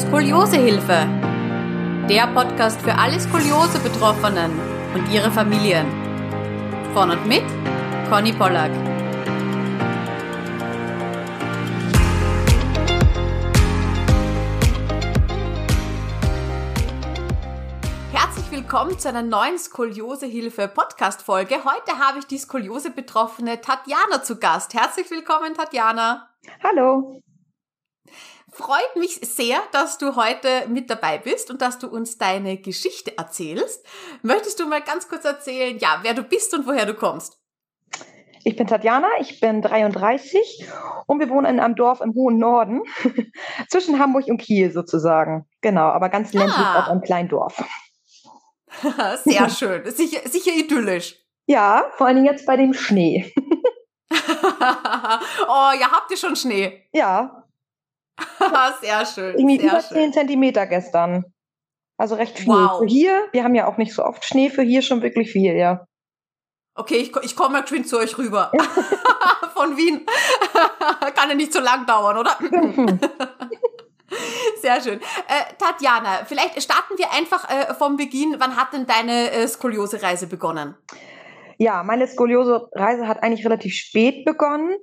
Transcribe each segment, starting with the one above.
Skoliosehilfe. Der Podcast für alle Skoliose-Betroffenen und ihre Familien. Von und mit Conny Pollack. Herzlich willkommen zu einer neuen Skoliosehilfe-Podcast-Folge. Heute habe ich die Skoliose-Betroffene Tatjana zu Gast. Herzlich willkommen, Tatjana. Hallo. Freut mich sehr, dass du heute mit dabei bist und dass du uns deine Geschichte erzählst. Möchtest du mal ganz kurz erzählen, ja, wer du bist und woher du kommst? Ich bin Tatjana, ich bin 33 und wir wohnen in einem Dorf im hohen Norden, zwischen Hamburg und Kiel sozusagen. Genau, aber ganz ländlich ah. auf einem kleinen Dorf. Sehr schön, sicher, sicher idyllisch. Ja, vor allem jetzt bei dem Schnee. oh, ja, habt ihr schon Schnee? Ja, Sehr schön. Irgendwie sehr über schön. 10 Zentimeter gestern. Also recht viel. Wow. Für hier, wir haben ja auch nicht so oft Schnee, für hier schon wirklich viel, ja. Okay, ich, ich komme mal geschwind zu euch rüber. Von Wien. Kann ja nicht so lang dauern, oder? Sehr schön. Äh, Tatjana, vielleicht starten wir einfach äh, vom Beginn. Wann hat denn deine äh, Skoliose-Reise begonnen? Ja, meine Skoliose-Reise hat eigentlich relativ spät begonnen,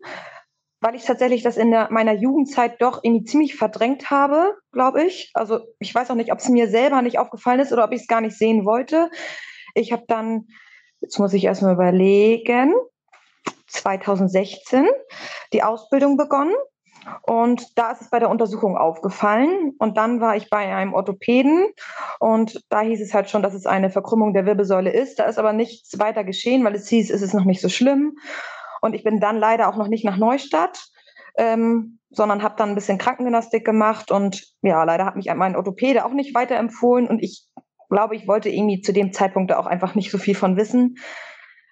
weil ich tatsächlich das in der, meiner Jugendzeit doch irgendwie ziemlich verdrängt habe, glaube ich. Also ich weiß auch nicht, ob es mir selber nicht aufgefallen ist oder ob ich es gar nicht sehen wollte. Ich habe dann, jetzt muss ich erstmal überlegen, 2016 die Ausbildung begonnen und da ist es bei der Untersuchung aufgefallen. Und dann war ich bei einem Orthopäden und da hieß es halt schon, dass es eine Verkrümmung der Wirbelsäule ist. Da ist aber nichts weiter geschehen, weil es hieß, es ist noch nicht so schlimm. Und ich bin dann leider auch noch nicht nach Neustadt, ähm, sondern habe dann ein bisschen Krankengymnastik gemacht. Und ja, leider hat mich mein Orthopäde auch nicht weiterempfohlen. Und ich glaube, ich wollte irgendwie zu dem Zeitpunkt da auch einfach nicht so viel von wissen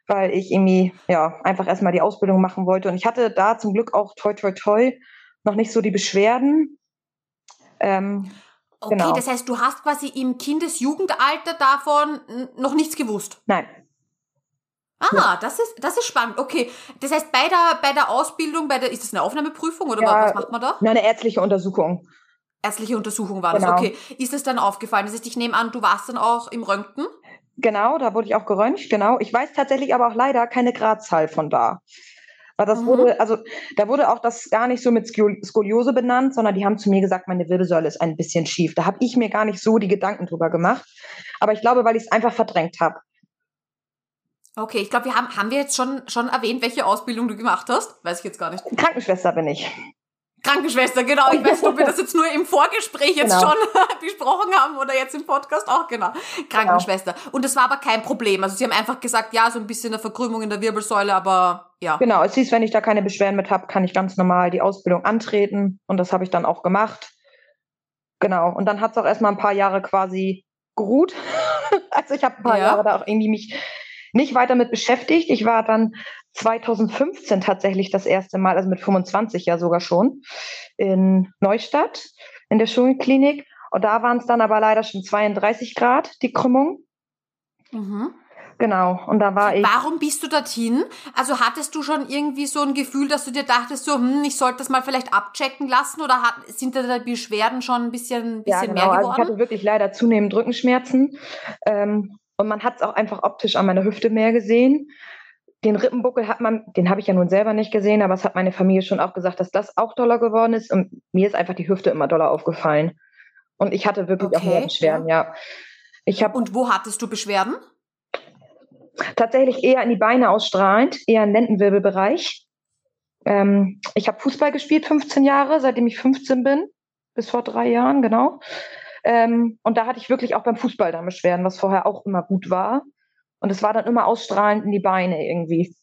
weil ich irgendwie ja einfach erstmal die Ausbildung machen wollte. Und ich hatte da zum Glück auch toi toi toi noch nicht so die Beschwerden. Ähm, okay, genau. das heißt, du hast quasi im Kindesjugendalter davon noch nichts gewusst. Nein. Ah, das ist das ist spannend. Okay, das heißt bei der bei der Ausbildung, bei der ist das eine Aufnahmeprüfung oder ja, was macht man da? Eine ärztliche Untersuchung. Ärztliche Untersuchung war genau. das. Okay, ist es dann aufgefallen? Das heißt, ich nehme an, du warst dann auch im Röntgen? Genau, da wurde ich auch geröntgt, genau. Ich weiß tatsächlich aber auch leider keine Gradzahl von da. Weil das mhm. wurde, also da wurde auch das gar nicht so mit Skoliose benannt, sondern die haben zu mir gesagt, meine Wirbelsäule ist ein bisschen schief. Da habe ich mir gar nicht so die Gedanken drüber gemacht. Aber ich glaube, weil ich es einfach verdrängt habe. Okay, ich glaube, wir haben, haben wir jetzt schon, schon erwähnt, welche Ausbildung du gemacht hast? Weiß ich jetzt gar nicht. Krankenschwester bin ich. Krankenschwester, genau. Ich weiß nicht, ob wir das jetzt nur im Vorgespräch jetzt genau. schon besprochen haben oder jetzt im Podcast auch, genau. Krankenschwester. Genau. Und das war aber kein Problem. Also sie haben einfach gesagt, ja, so ein bisschen eine Verkrümmung in der Wirbelsäule, aber ja. Genau, es hieß, wenn ich da keine Beschwerden mit habe, kann ich ganz normal die Ausbildung antreten. Und das habe ich dann auch gemacht. Genau. Und dann hat es auch erstmal ein paar Jahre quasi geruht. also ich habe ein paar ja. Jahre da auch irgendwie mich nicht weiter mit beschäftigt. Ich war dann 2015 tatsächlich das erste Mal, also mit 25 ja sogar schon, in Neustadt in der Schulklinik. Und da waren es dann aber leider schon 32 Grad, die Krümmung. Mhm. Genau, und da war ich. Warum bist du dorthin? Also hattest du schon irgendwie so ein Gefühl, dass du dir dachtest, so, hm, ich sollte das mal vielleicht abchecken lassen oder hat, sind da die Beschwerden schon ein bisschen, bisschen ja, genau. mehr geworden? Also ich hatte wirklich leider zunehmend Rückenschmerzen. Ähm, und man hat es auch einfach optisch an meiner Hüfte mehr gesehen. Den Rippenbuckel hat man, den habe ich ja nun selber nicht gesehen, aber es hat meine Familie schon auch gesagt, dass das auch doller geworden ist. Und mir ist einfach die Hüfte immer doller aufgefallen. Und ich hatte wirklich okay, auch mehr Beschwerden, ja. Ich hab, Und wo hattest du Beschwerden? Tatsächlich eher in die Beine ausstrahlend, eher im Lendenwirbelbereich. Ähm, ich habe Fußball gespielt, 15 Jahre, seitdem ich 15 bin, bis vor drei Jahren, genau. Ähm, und da hatte ich wirklich auch beim Fußball dann Beschwerden, was vorher auch immer gut war. Und es war dann immer ausstrahlend in die Beine irgendwie.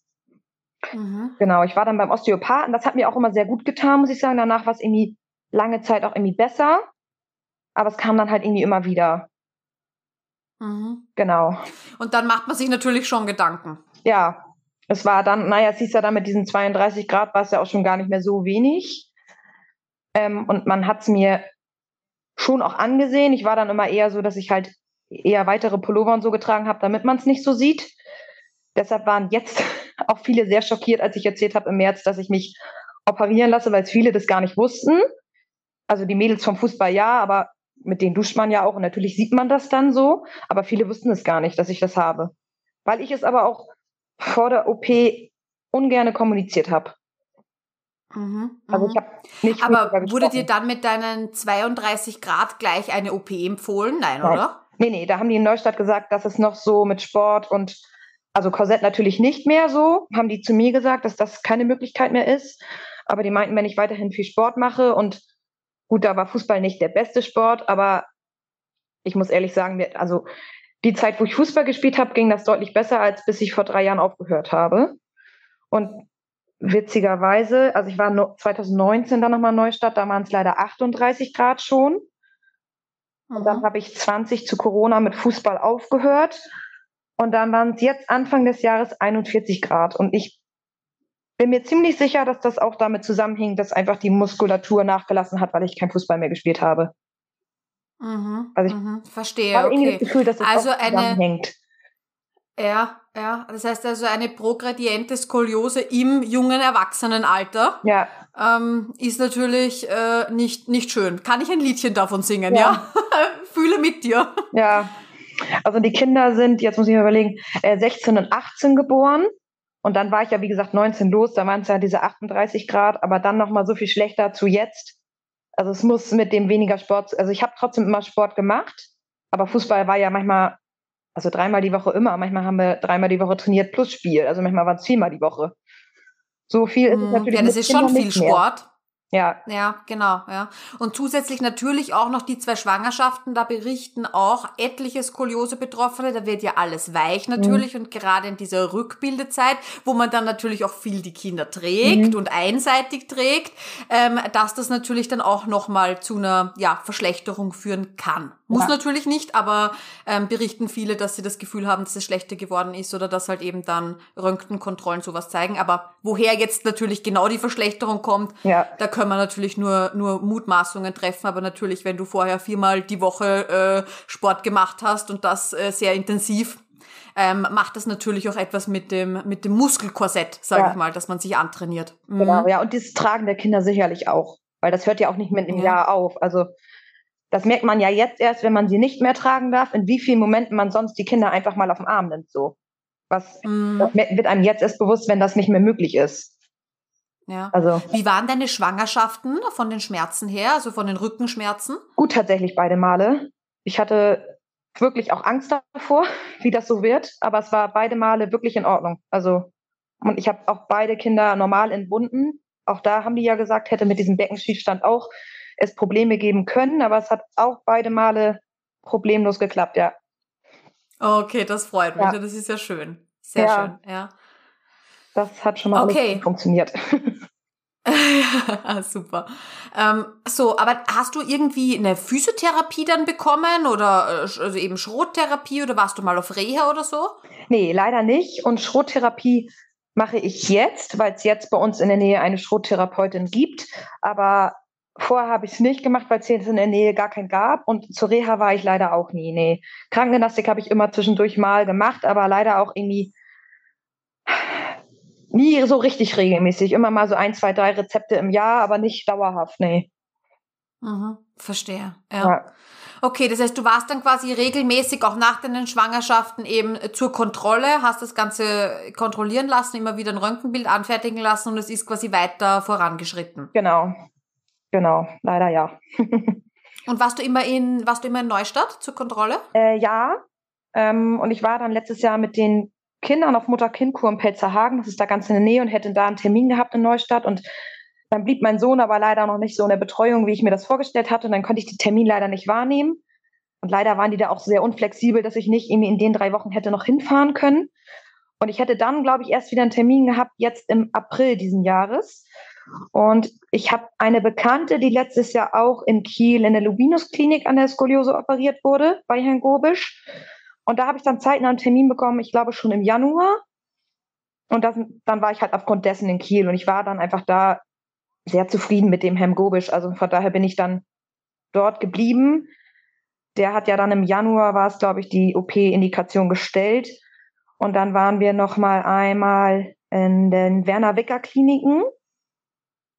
Mhm. Genau, ich war dann beim Osteopathen. Das hat mir auch immer sehr gut getan, muss ich sagen. Danach war es irgendwie lange Zeit auch irgendwie besser. Aber es kam dann halt irgendwie immer wieder. Mhm. Genau. Und dann macht man sich natürlich schon Gedanken. Ja, es war dann, naja, es hieß ja dann mit diesen 32 Grad war es ja auch schon gar nicht mehr so wenig. Ähm, und man hat es mir schon auch angesehen. Ich war dann immer eher so, dass ich halt eher weitere Pullover und so getragen habe, damit man es nicht so sieht. Deshalb waren jetzt auch viele sehr schockiert, als ich erzählt habe im März, dass ich mich operieren lasse, weil viele das gar nicht wussten. Also die Mädels vom Fußball ja, aber mit denen duscht man ja auch und natürlich sieht man das dann so, aber viele wussten es gar nicht, dass ich das habe. Weil ich es aber auch vor der OP ungerne kommuniziert habe. Mhm, also ich mhm. habe nicht. Aber wurde dir dann mit deinen 32 Grad gleich eine OP empfohlen? Nein, Nein, oder? Nee, nee, da haben die in Neustadt gesagt, dass es noch so mit Sport und also Korsett natürlich nicht mehr so, haben die zu mir gesagt, dass das keine Möglichkeit mehr ist. Aber die meinten, wenn ich weiterhin viel Sport mache und gut, da war Fußball nicht der beste Sport, aber ich muss ehrlich sagen, also die Zeit, wo ich Fußball gespielt habe, ging das deutlich besser, als bis ich vor drei Jahren aufgehört habe. Und witzigerweise, also ich war 2019 dann nochmal in Neustadt, da waren es leider 38 Grad schon. Und dann mhm. habe ich 20 zu Corona mit Fußball aufgehört. Und dann waren es jetzt Anfang des Jahres 41 Grad. Und ich bin mir ziemlich sicher, dass das auch damit zusammenhing, dass einfach die Muskulatur nachgelassen hat, weil ich kein Fußball mehr gespielt habe. Mhm, also ich mhm, verstehe. Habe okay. das Gefühl, dass es also auch zusammenhängt. Eine ja, ja. Das heißt also eine progrediente Skoliose im jungen Erwachsenenalter ja. ähm, ist natürlich äh, nicht, nicht schön. Kann ich ein Liedchen davon singen, ja? ja? Fühle mit dir. Ja. Also die Kinder sind, jetzt muss ich mir überlegen, äh, 16 und 18 geboren. Und dann war ich ja, wie gesagt, 19 los, da waren es ja diese 38 Grad, aber dann nochmal so viel schlechter zu jetzt. Also es muss mit dem weniger Sport, also ich habe trotzdem immer Sport gemacht, aber Fußball war ja manchmal also dreimal die Woche immer. Manchmal haben wir dreimal die Woche trainiert plus Spiel. Also manchmal waren es viermal die Woche. So viel ist es hm, natürlich. Ja, das ist schon viel Sport. Ja. Ja, genau, ja. Und zusätzlich natürlich auch noch die zwei Schwangerschaften, da berichten auch etliche Skoliose-Betroffene, da wird ja alles weich natürlich mhm. und gerade in dieser Rückbildezeit, wo man dann natürlich auch viel die Kinder trägt mhm. und einseitig trägt, ähm, dass das natürlich dann auch nochmal zu einer, ja, Verschlechterung führen kann. Muss ja. natürlich nicht, aber ähm, berichten viele, dass sie das Gefühl haben, dass es schlechter geworden ist oder dass halt eben dann Röntgenkontrollen sowas zeigen. Aber woher jetzt natürlich genau die Verschlechterung kommt, ja. da können wir natürlich nur, nur Mutmaßungen treffen. Aber natürlich, wenn du vorher viermal die Woche äh, Sport gemacht hast und das äh, sehr intensiv, ähm, macht das natürlich auch etwas mit dem, mit dem Muskelkorsett, sage ja. ich mal, dass man sich antrainiert. Mhm. Genau, ja, und das Tragen der Kinder sicherlich auch, weil das hört ja auch nicht mit dem ja. Jahr auf. Also das merkt man ja jetzt erst, wenn man sie nicht mehr tragen darf, in wie vielen Momenten man sonst die Kinder einfach mal auf den Arm nimmt, so. Was mm. wird einem jetzt erst bewusst, wenn das nicht mehr möglich ist. Ja. Also, Wie waren deine Schwangerschaften von den Schmerzen her, also von den Rückenschmerzen? Gut, tatsächlich beide Male. Ich hatte wirklich auch Angst davor, wie das so wird, aber es war beide Male wirklich in Ordnung. Also, und ich habe auch beide Kinder normal entbunden. Auch da haben die ja gesagt, hätte mit diesem Beckenschiefstand auch es Probleme geben können, aber es hat auch beide Male problemlos geklappt, ja. Okay, das freut mich. Ja. Das ist ja schön. Sehr ja. schön, ja. Das hat schon mal okay. funktioniert. ja, super. Ähm, so, aber hast du irgendwie eine Physiotherapie dann bekommen oder äh, also eben Schrottherapie oder warst du mal auf Reha oder so? Nee, leider nicht. Und Schrottherapie mache ich jetzt, weil es jetzt bei uns in der Nähe eine Schrottherapeutin gibt. Aber Vorher habe ich es nicht gemacht, weil es hier in der Nähe gar keinen gab. Und zur Reha war ich leider auch nie. Nee. Krankengymnastik habe ich immer zwischendurch mal gemacht, aber leider auch irgendwie nie so richtig regelmäßig. Immer mal so ein, zwei, drei Rezepte im Jahr, aber nicht dauerhaft, nee. Mhm, verstehe. Ja. ja. Okay, das heißt, du warst dann quasi regelmäßig auch nach deinen Schwangerschaften eben zur Kontrolle, hast das Ganze kontrollieren lassen, immer wieder ein Röntgenbild anfertigen lassen und es ist quasi weiter vorangeschritten. Genau, Genau, leider ja. und warst du immer in, warst du immer in Neustadt zur Kontrolle? Äh, ja. Ähm, und ich war dann letztes Jahr mit den Kindern auf Mutter-Kind-Kur in Pelzerhagen. Das ist da ganz in der Nähe und hätte da einen Termin gehabt in Neustadt. Und dann blieb mein Sohn aber leider noch nicht so in der Betreuung, wie ich mir das vorgestellt hatte. Und dann konnte ich den Termin leider nicht wahrnehmen. Und leider waren die da auch sehr unflexibel, dass ich nicht irgendwie in den drei Wochen hätte noch hinfahren können. Und ich hätte dann, glaube ich, erst wieder einen Termin gehabt, jetzt im April diesen Jahres. Und ich habe eine Bekannte, die letztes Jahr auch in Kiel in der Lubinus-Klinik an der Skoliose operiert wurde, bei Herrn Gobisch. Und da habe ich dann zeitnah einen Termin bekommen, ich glaube schon im Januar. Und das, dann war ich halt aufgrund dessen in Kiel und ich war dann einfach da sehr zufrieden mit dem Herrn Gobisch. Also von daher bin ich dann dort geblieben. Der hat ja dann im Januar, war es glaube ich, die OP-Indikation gestellt. Und dann waren wir noch mal einmal in den Werner Wicker Kliniken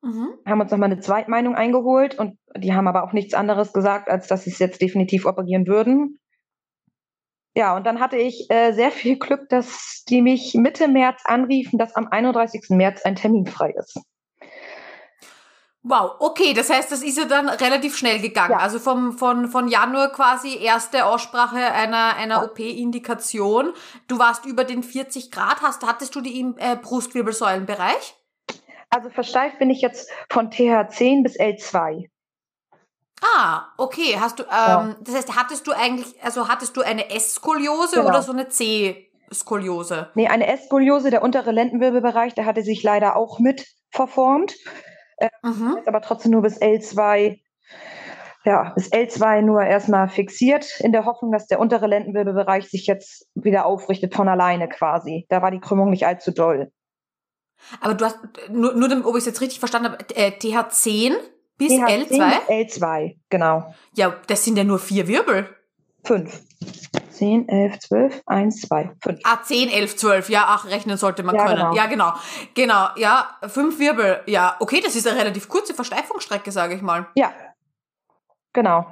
Mhm. Haben uns nochmal eine Zweitmeinung eingeholt und die haben aber auch nichts anderes gesagt, als dass sie es jetzt definitiv operieren würden. Ja, und dann hatte ich äh, sehr viel Glück, dass die mich Mitte März anriefen, dass am 31. März ein Termin frei ist. Wow, okay, das heißt, das ist ja dann relativ schnell gegangen. Ja. Also vom, von, von Januar quasi erste Aussprache einer, einer ja. OP-Indikation. Du warst über den 40 Grad, hast, hattest du die im äh, Brustwirbelsäulenbereich? Also versteift bin ich jetzt von TH10 bis L2. Ah, okay. Hast du, ähm, ja. das heißt, hattest du eigentlich, also hattest du eine S-Skoliose genau. oder so eine C-Skoliose? Nee, eine S-Skoliose, der untere Lendenwirbelbereich, der hatte sich leider auch mit verformt. Äh, mhm. Aber trotzdem nur bis L2, ja, bis L2 nur erstmal fixiert, in der Hoffnung, dass der untere Lendenwirbelbereich sich jetzt wieder aufrichtet von alleine quasi. Da war die Krümmung nicht allzu doll. Aber du hast, nur, nur ob ich es jetzt richtig verstanden habe, äh, TH10 bis TH10 L2? L2, genau. Ja, das sind ja nur vier Wirbel. Fünf. 10, 11, 12, 1, 2, 5. Ah, 10, 11, 12. Ja, ach, rechnen sollte man ja, können. Genau. Ja, genau. Genau, ja, fünf Wirbel. Ja, okay, das ist eine relativ kurze Versteifungsstrecke, sage ich mal. Ja, genau.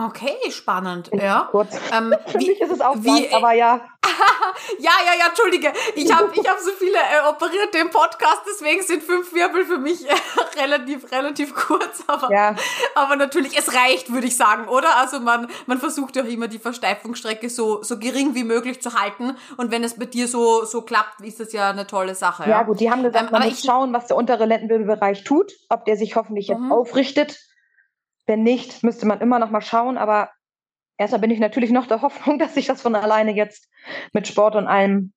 Okay, spannend, ja. Kurz. Ähm, Für wie, mich ist es auch wie, lang, aber ja. ja, ja, ja, entschuldige. Ich habe ich hab so viele äh, Operierte im Podcast, deswegen sind fünf Wirbel für mich äh, relativ, relativ kurz. Aber, ja. aber natürlich, es reicht, würde ich sagen, oder? Also man, man versucht ja auch immer die Versteifungsstrecke so, so gering wie möglich zu halten. Und wenn es bei dir so, so klappt, ist das ja eine tolle Sache. Ja, ja gut, die haben gesagt, ähm, man muss schauen, was der untere Lendenwirbelbereich tut, ob der sich hoffentlich jetzt mhm. aufrichtet wenn nicht, müsste man immer noch mal schauen. Aber erstmal bin ich natürlich noch der Hoffnung, dass sich das von alleine jetzt mit Sport und allem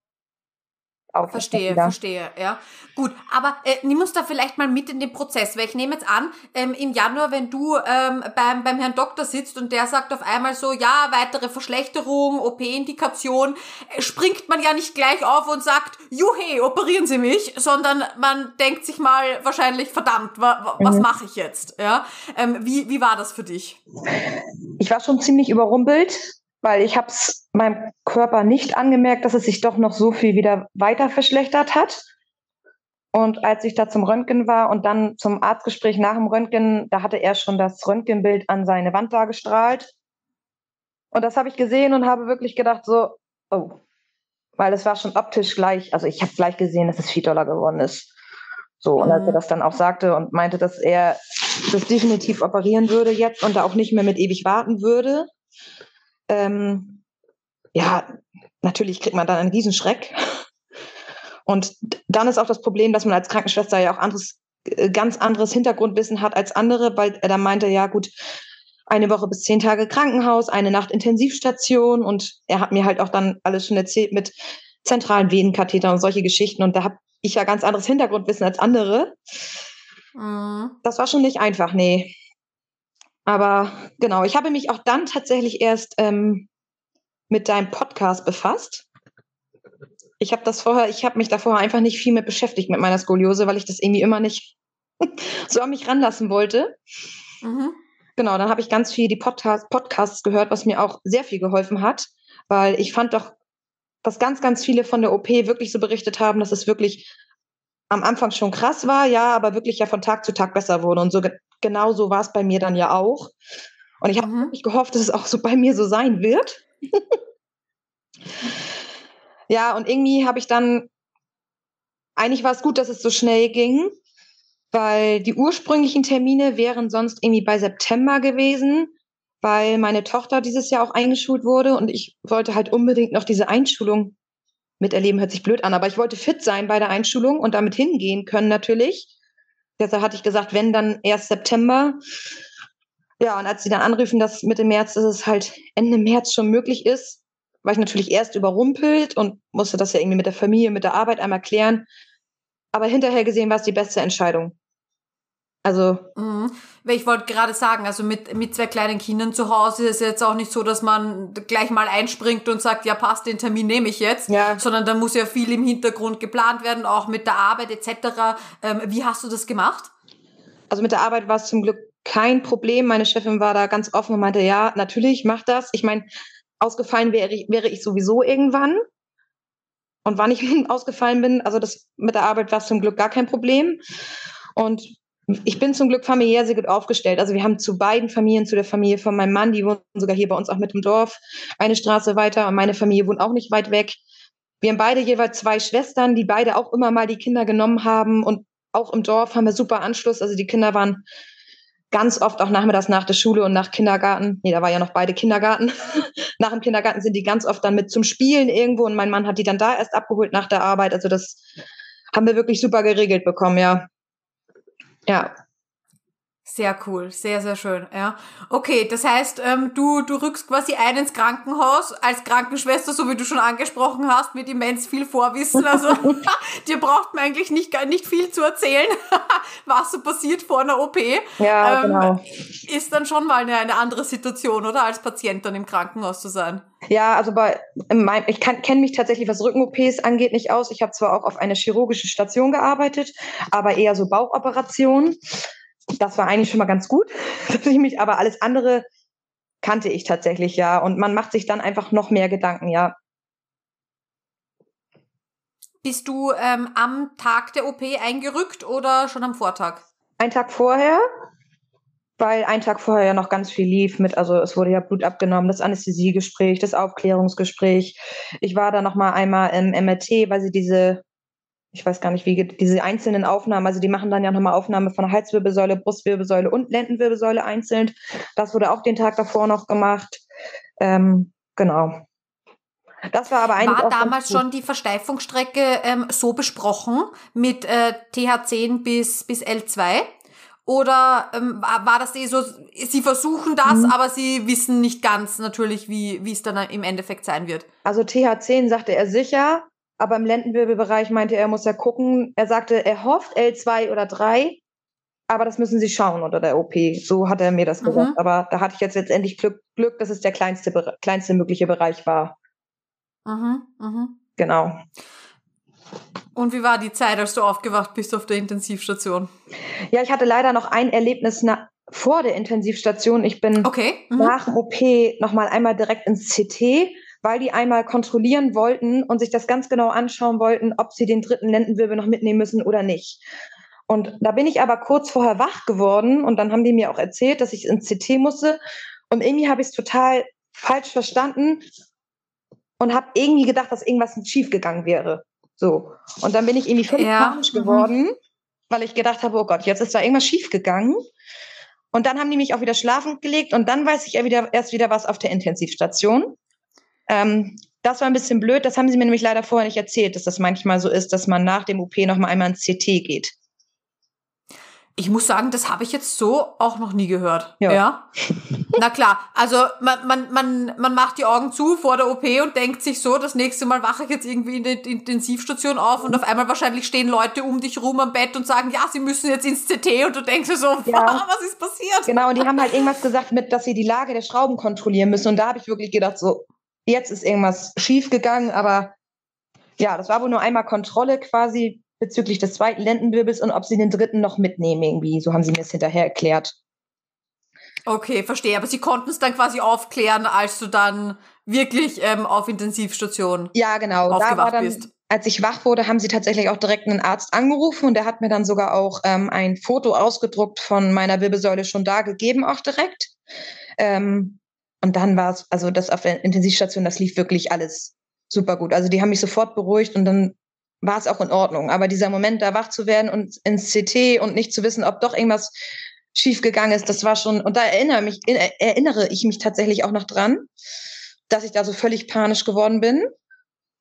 auch verstehe, verstehe, ja. Gut, aber äh, nimm uns da vielleicht mal mit in den Prozess, weil ich nehme jetzt an, ähm, im Januar, wenn du ähm, beim, beim Herrn Doktor sitzt und der sagt auf einmal so, ja, weitere Verschlechterung, OP-Indikation, äh, springt man ja nicht gleich auf und sagt, juhe, operieren Sie mich, sondern man denkt sich mal wahrscheinlich, verdammt, wa, was mhm. mache ich jetzt? Ja? Ähm, wie, wie war das für dich? Ich war schon ziemlich überrumpelt, weil ich habe es meinem Körper nicht angemerkt, dass es sich doch noch so viel wieder weiter verschlechtert hat. Und als ich da zum Röntgen war und dann zum Arztgespräch nach dem Röntgen, da hatte er schon das Röntgenbild an seine Wand da gestrahlt. Und das habe ich gesehen und habe wirklich gedacht, so, oh, weil es war schon optisch gleich, also ich habe gleich gesehen, dass es 4 Dollar geworden ist. So, und als er mhm. das dann auch sagte und meinte, dass er das definitiv operieren würde jetzt und da auch nicht mehr mit ewig warten würde, ähm, ja, natürlich kriegt man dann einen Riesenschreck. Und dann ist auch das Problem, dass man als Krankenschwester ja auch anderes, äh, ganz anderes Hintergrundwissen hat als andere, weil er dann meinte, ja gut, eine Woche bis zehn Tage Krankenhaus, eine Nacht Intensivstation und er hat mir halt auch dann alles schon erzählt mit zentralen Venenkatheter und solche Geschichten und da habe ich ja ganz anderes Hintergrundwissen als andere. Mhm. Das war schon nicht einfach, nee. Aber genau, ich habe mich auch dann tatsächlich erst ähm, mit deinem Podcast befasst. Ich habe das vorher, ich habe mich da vorher einfach nicht viel mit beschäftigt mit meiner Skoliose, weil ich das irgendwie immer nicht so an mich ranlassen wollte. Mhm. Genau, dann habe ich ganz viel die Podcast, Podcasts gehört, was mir auch sehr viel geholfen hat, weil ich fand doch, dass ganz, ganz viele von der OP wirklich so berichtet haben, dass es wirklich am Anfang schon krass war, ja, aber wirklich ja von Tag zu Tag besser wurde. Und so genau so war es bei mir dann ja auch. Und ich habe mhm. wirklich gehofft, dass es auch so bei mir so sein wird. ja, und irgendwie habe ich dann, eigentlich war es gut, dass es so schnell ging, weil die ursprünglichen Termine wären sonst irgendwie bei September gewesen, weil meine Tochter dieses Jahr auch eingeschult wurde und ich wollte halt unbedingt noch diese Einschulung miterleben hört sich blöd an, aber ich wollte fit sein bei der Einschulung und damit hingehen können natürlich. Deshalb hatte ich gesagt, wenn dann erst September. Ja, und als sie dann anriefen, dass Mitte März, dass es halt Ende März schon möglich ist, war ich natürlich erst überrumpelt und musste das ja irgendwie mit der Familie, mit der Arbeit einmal klären. Aber hinterher gesehen war es die beste Entscheidung. Also. Mhm. Ich wollte gerade sagen, also mit, mit zwei kleinen Kindern zu Hause ist es jetzt auch nicht so, dass man gleich mal einspringt und sagt, ja passt, den Termin nehme ich jetzt, ja. sondern da muss ja viel im Hintergrund geplant werden, auch mit der Arbeit etc. Ähm, wie hast du das gemacht? Also mit der Arbeit war es zum Glück kein Problem. Meine Chefin war da ganz offen und meinte, ja, natürlich, mach das. Ich meine, ausgefallen wäre ich, wäre ich sowieso irgendwann. Und wann ich ausgefallen bin, also das mit der Arbeit war es zum Glück gar kein Problem. Und ich bin zum Glück familiär sehr gut aufgestellt. Also wir haben zu beiden Familien, zu der Familie von meinem Mann, die wohnen sogar hier bei uns auch mit im Dorf, eine Straße weiter. Und meine Familie wohnt auch nicht weit weg. Wir haben beide jeweils zwei Schwestern, die beide auch immer mal die Kinder genommen haben. Und auch im Dorf haben wir super Anschluss. Also die Kinder waren ganz oft auch nachmittags nach der Schule und nach Kindergarten. Nee, da war ja noch beide Kindergarten. nach dem Kindergarten sind die ganz oft dann mit zum Spielen irgendwo und mein Mann hat die dann da erst abgeholt nach der Arbeit. Also das haben wir wirklich super geregelt bekommen, ja. Ja. Sehr cool, sehr, sehr schön, ja. Okay, das heißt, ähm, du, du rückst quasi ein ins Krankenhaus als Krankenschwester, so wie du schon angesprochen hast, mit immens viel Vorwissen. Also dir braucht man eigentlich nicht, nicht viel zu erzählen, was so passiert vor einer OP. Ja, ähm, genau. Ist dann schon mal eine, eine andere Situation, oder? Als Patient dann im Krankenhaus zu sein. Ja, also bei meinem, ich kenne mich tatsächlich, was Rücken-OPs angeht, nicht aus. Ich habe zwar auch auf einer chirurgischen Station gearbeitet, aber eher so Bauchoperationen das war eigentlich schon mal ganz gut, dass ich mich, aber alles andere kannte ich tatsächlich ja. Und man macht sich dann einfach noch mehr Gedanken, ja. Bist du ähm, am Tag der OP eingerückt oder schon am Vortag? Ein Tag vorher, weil ein Tag vorher ja noch ganz viel lief mit, also es wurde ja Blut abgenommen, das Anästhesiegespräch, das Aufklärungsgespräch. Ich war da noch mal einmal im MRT, weil sie diese ich weiß gar nicht, wie diese einzelnen Aufnahmen, also die machen dann ja nochmal Aufnahme von Halswirbelsäule, Brustwirbelsäule und Lendenwirbelsäule einzeln. Das wurde auch den Tag davor noch gemacht. Ähm, genau. Das war aber eigentlich. War damals schon die Versteifungsstrecke ähm, so besprochen mit äh, TH10 bis, bis L2? Oder ähm, war das eh so, Sie versuchen das, mhm. aber Sie wissen nicht ganz natürlich, wie, wie es dann im Endeffekt sein wird? Also TH10 sagte er sicher, aber im Lendenwirbelbereich meinte er, er muss ja gucken. Er sagte, er hofft L2 oder 3, aber das müssen Sie schauen unter der OP. So hat er mir das gesagt. Mhm. Aber da hatte ich jetzt letztendlich Glück, Glück, dass es der kleinste, kleinste mögliche Bereich war. Mhm. Mhm. Genau. Und wie war die Zeit, als du aufgewacht bist auf der Intensivstation? Ja, ich hatte leider noch ein Erlebnis vor der Intensivstation. Ich bin okay. mhm. nach dem OP nochmal einmal direkt ins CT weil die einmal kontrollieren wollten und sich das ganz genau anschauen wollten, ob sie den dritten Lendenwirbel noch mitnehmen müssen oder nicht. Und da bin ich aber kurz vorher wach geworden und dann haben die mir auch erzählt, dass ich ins CT musste. Und irgendwie habe ich es total falsch verstanden und habe irgendwie gedacht, dass irgendwas schief gegangen wäre. So. Und dann bin ich irgendwie völlig ja. panisch mhm. geworden, mhm. weil ich gedacht habe, oh Gott, jetzt ist da irgendwas schief gegangen. Und dann haben die mich auch wieder schlafen gelegt und dann weiß ich ja wieder, erst wieder was auf der Intensivstation. Ähm, das war ein bisschen blöd. Das haben sie mir nämlich leider vorher nicht erzählt, dass das manchmal so ist, dass man nach dem OP noch mal einmal ins CT geht. Ich muss sagen, das habe ich jetzt so auch noch nie gehört. Ja. ja? Na klar, also man, man, man, man macht die Augen zu vor der OP und denkt sich so, das nächste Mal wache ich jetzt irgendwie in der Intensivstation auf und auf einmal wahrscheinlich stehen Leute um dich rum am Bett und sagen, ja, sie müssen jetzt ins CT und du denkst dir so, ja. was ist passiert? Genau, und die haben halt irgendwas gesagt mit, dass sie die Lage der Schrauben kontrollieren müssen und da habe ich wirklich gedacht so, Jetzt ist irgendwas schiefgegangen, aber ja, das war wohl nur einmal Kontrolle quasi bezüglich des zweiten Lendenwirbels und ob sie den dritten noch mitnehmen irgendwie. So haben sie mir es hinterher erklärt. Okay, verstehe. Aber sie konnten es dann quasi aufklären, als du dann wirklich ähm, auf Intensivstation ja, genau. aufgewacht dann, bist. Als ich wach wurde, haben sie tatsächlich auch direkt einen Arzt angerufen und der hat mir dann sogar auch ähm, ein Foto ausgedruckt von meiner Wirbelsäule schon da gegeben, auch direkt. Ähm, und dann war es, also das auf der Intensivstation, das lief wirklich alles super gut. Also die haben mich sofort beruhigt und dann war es auch in Ordnung. Aber dieser Moment, da wach zu werden und ins CT und nicht zu wissen, ob doch irgendwas schiefgegangen ist, das war schon, und da erinnere, mich, erinnere ich mich tatsächlich auch noch dran, dass ich da so völlig panisch geworden bin.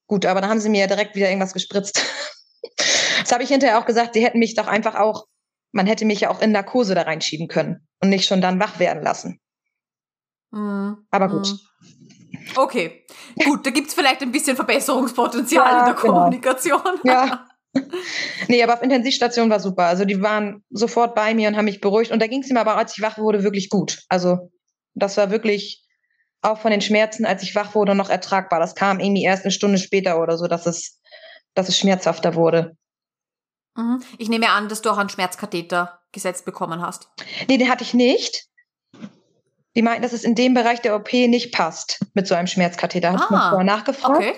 Gut, aber da haben sie mir ja direkt wieder irgendwas gespritzt. das habe ich hinterher auch gesagt, sie hätten mich doch einfach auch, man hätte mich ja auch in Narkose da reinschieben können und nicht schon dann wach werden lassen. Mhm. Aber gut. Mhm. Okay, gut, da gibt es vielleicht ein bisschen Verbesserungspotenzial ja, in der genau. Kommunikation. Ja. Nee, aber auf Intensivstation war super. Also die waren sofort bei mir und haben mich beruhigt. Und da ging es mir aber, als ich wach wurde, wirklich gut. Also das war wirklich auch von den Schmerzen, als ich wach wurde, noch ertragbar. Das kam irgendwie erst eine Stunde später oder so, dass es, dass es schmerzhafter wurde. Mhm. Ich nehme an, dass du auch einen Schmerzkatheter gesetzt bekommen hast. Nee, den hatte ich nicht. Die meinten, dass es in dem Bereich der OP nicht passt mit so einem Schmerzkatheter. Habe ah, vorher nachgefragt. Okay.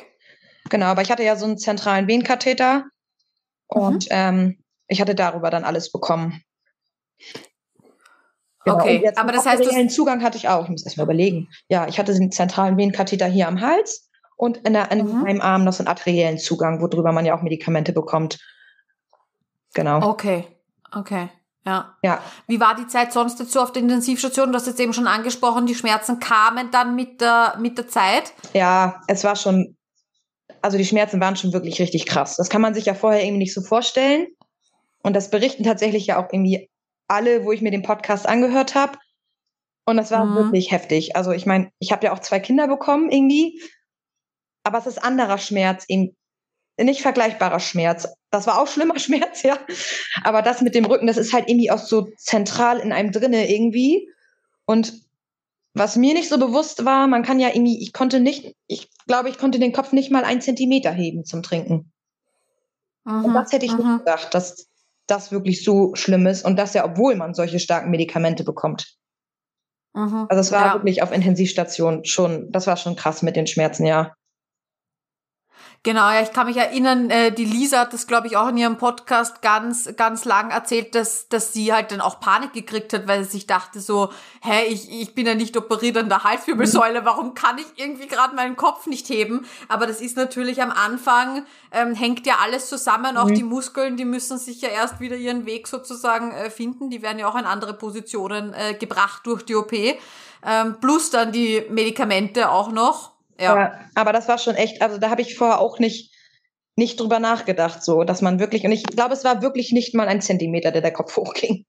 Genau, aber ich hatte ja so einen zentralen Venenkatheter. Und mhm. ähm, ich hatte darüber dann alles bekommen. Genau. Okay, aber das heißt, den Zugang hatte ich auch. Ich muss erst mal überlegen. Ja, ich hatte den zentralen Venenkatheter hier am Hals und in, der, in mhm. meinem Arm noch so einen arteriellen Zugang, worüber man ja auch Medikamente bekommt. Genau. Okay, okay. Ja. ja. Wie war die Zeit sonst dazu auf der Intensivstation? Du hast jetzt eben schon angesprochen, die Schmerzen kamen dann mit der, mit der Zeit. Ja, es war schon, also die Schmerzen waren schon wirklich richtig krass. Das kann man sich ja vorher irgendwie nicht so vorstellen. Und das berichten tatsächlich ja auch irgendwie alle, wo ich mir den Podcast angehört habe. Und das war mhm. wirklich heftig. Also ich meine, ich habe ja auch zwei Kinder bekommen irgendwie, aber es ist anderer Schmerz, eben nicht vergleichbarer Schmerz. Das war auch schlimmer Schmerz, ja. Aber das mit dem Rücken, das ist halt irgendwie auch so zentral in einem drinne irgendwie. Und was mir nicht so bewusst war, man kann ja irgendwie, ich konnte nicht, ich glaube, ich konnte den Kopf nicht mal einen Zentimeter heben zum Trinken. Mhm, und das hätte ich mhm. nicht gedacht, dass das wirklich so schlimm ist und das ja, obwohl man solche starken Medikamente bekommt. Mhm, also es war ja. wirklich auf Intensivstation schon, das war schon krass mit den Schmerzen, ja. Genau, ja, ich kann mich erinnern, äh, die Lisa hat das, glaube ich, auch in ihrem Podcast ganz, ganz lang erzählt, dass, dass sie halt dann auch Panik gekriegt hat, weil sie sich dachte so, hä, ich, ich bin ja nicht operiert an der Halswirbelsäule, warum kann ich irgendwie gerade meinen Kopf nicht heben? Aber das ist natürlich am Anfang, ähm, hängt ja alles zusammen, auch mhm. die Muskeln, die müssen sich ja erst wieder ihren Weg sozusagen äh, finden, die werden ja auch in andere Positionen äh, gebracht durch die OP. Ähm, plus dann die Medikamente auch noch. Ja. ja. aber das war schon echt, also da habe ich vorher auch nicht, nicht drüber nachgedacht, so, dass man wirklich, und ich glaube, es war wirklich nicht mal ein Zentimeter, der der Kopf hochging.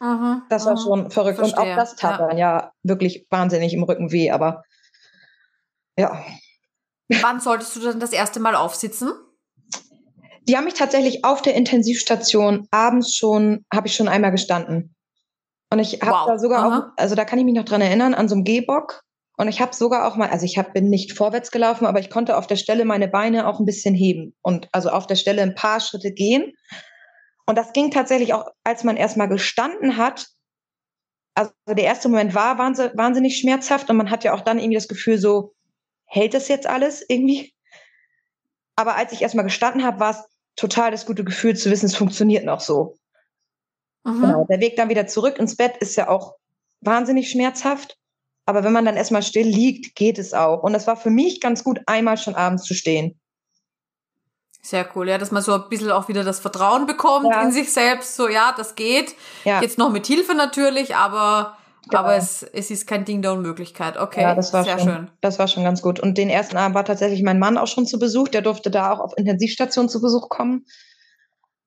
Mhm, das war mhm. schon verrückt. Verstehe. Und auch das tat ja. dann ja wirklich wahnsinnig im Rücken weh, aber ja. Wann solltest du dann das erste Mal aufsitzen? Die haben mich tatsächlich auf der Intensivstation abends schon, habe ich schon einmal gestanden. Und ich habe wow. da sogar Aha. auch, also da kann ich mich noch dran erinnern, an so einem Gehbock und ich habe sogar auch mal, also ich hab, bin nicht vorwärts gelaufen, aber ich konnte auf der Stelle meine Beine auch ein bisschen heben und also auf der Stelle ein paar Schritte gehen. Und das ging tatsächlich auch, als man erstmal gestanden hat. Also der erste Moment war wahnsinnig schmerzhaft und man hat ja auch dann irgendwie das Gefühl so, hält das jetzt alles irgendwie? Aber als ich erstmal gestanden habe, war es total das gute Gefühl zu wissen, es funktioniert noch so. Genau. Der Weg dann wieder zurück ins Bett ist ja auch wahnsinnig schmerzhaft. Aber wenn man dann erstmal still liegt, geht es auch. Und es war für mich ganz gut, einmal schon abends zu stehen. Sehr cool, ja, dass man so ein bisschen auch wieder das Vertrauen bekommt ja. in sich selbst. So, ja, das geht. Ja. Jetzt noch mit Hilfe natürlich, aber, genau. aber es, es ist kein Ding der Unmöglichkeit. Okay, ja, das war sehr schon, schön. Das war schon ganz gut. Und den ersten Abend war tatsächlich mein Mann auch schon zu Besuch. Der durfte da auch auf Intensivstation zu Besuch kommen.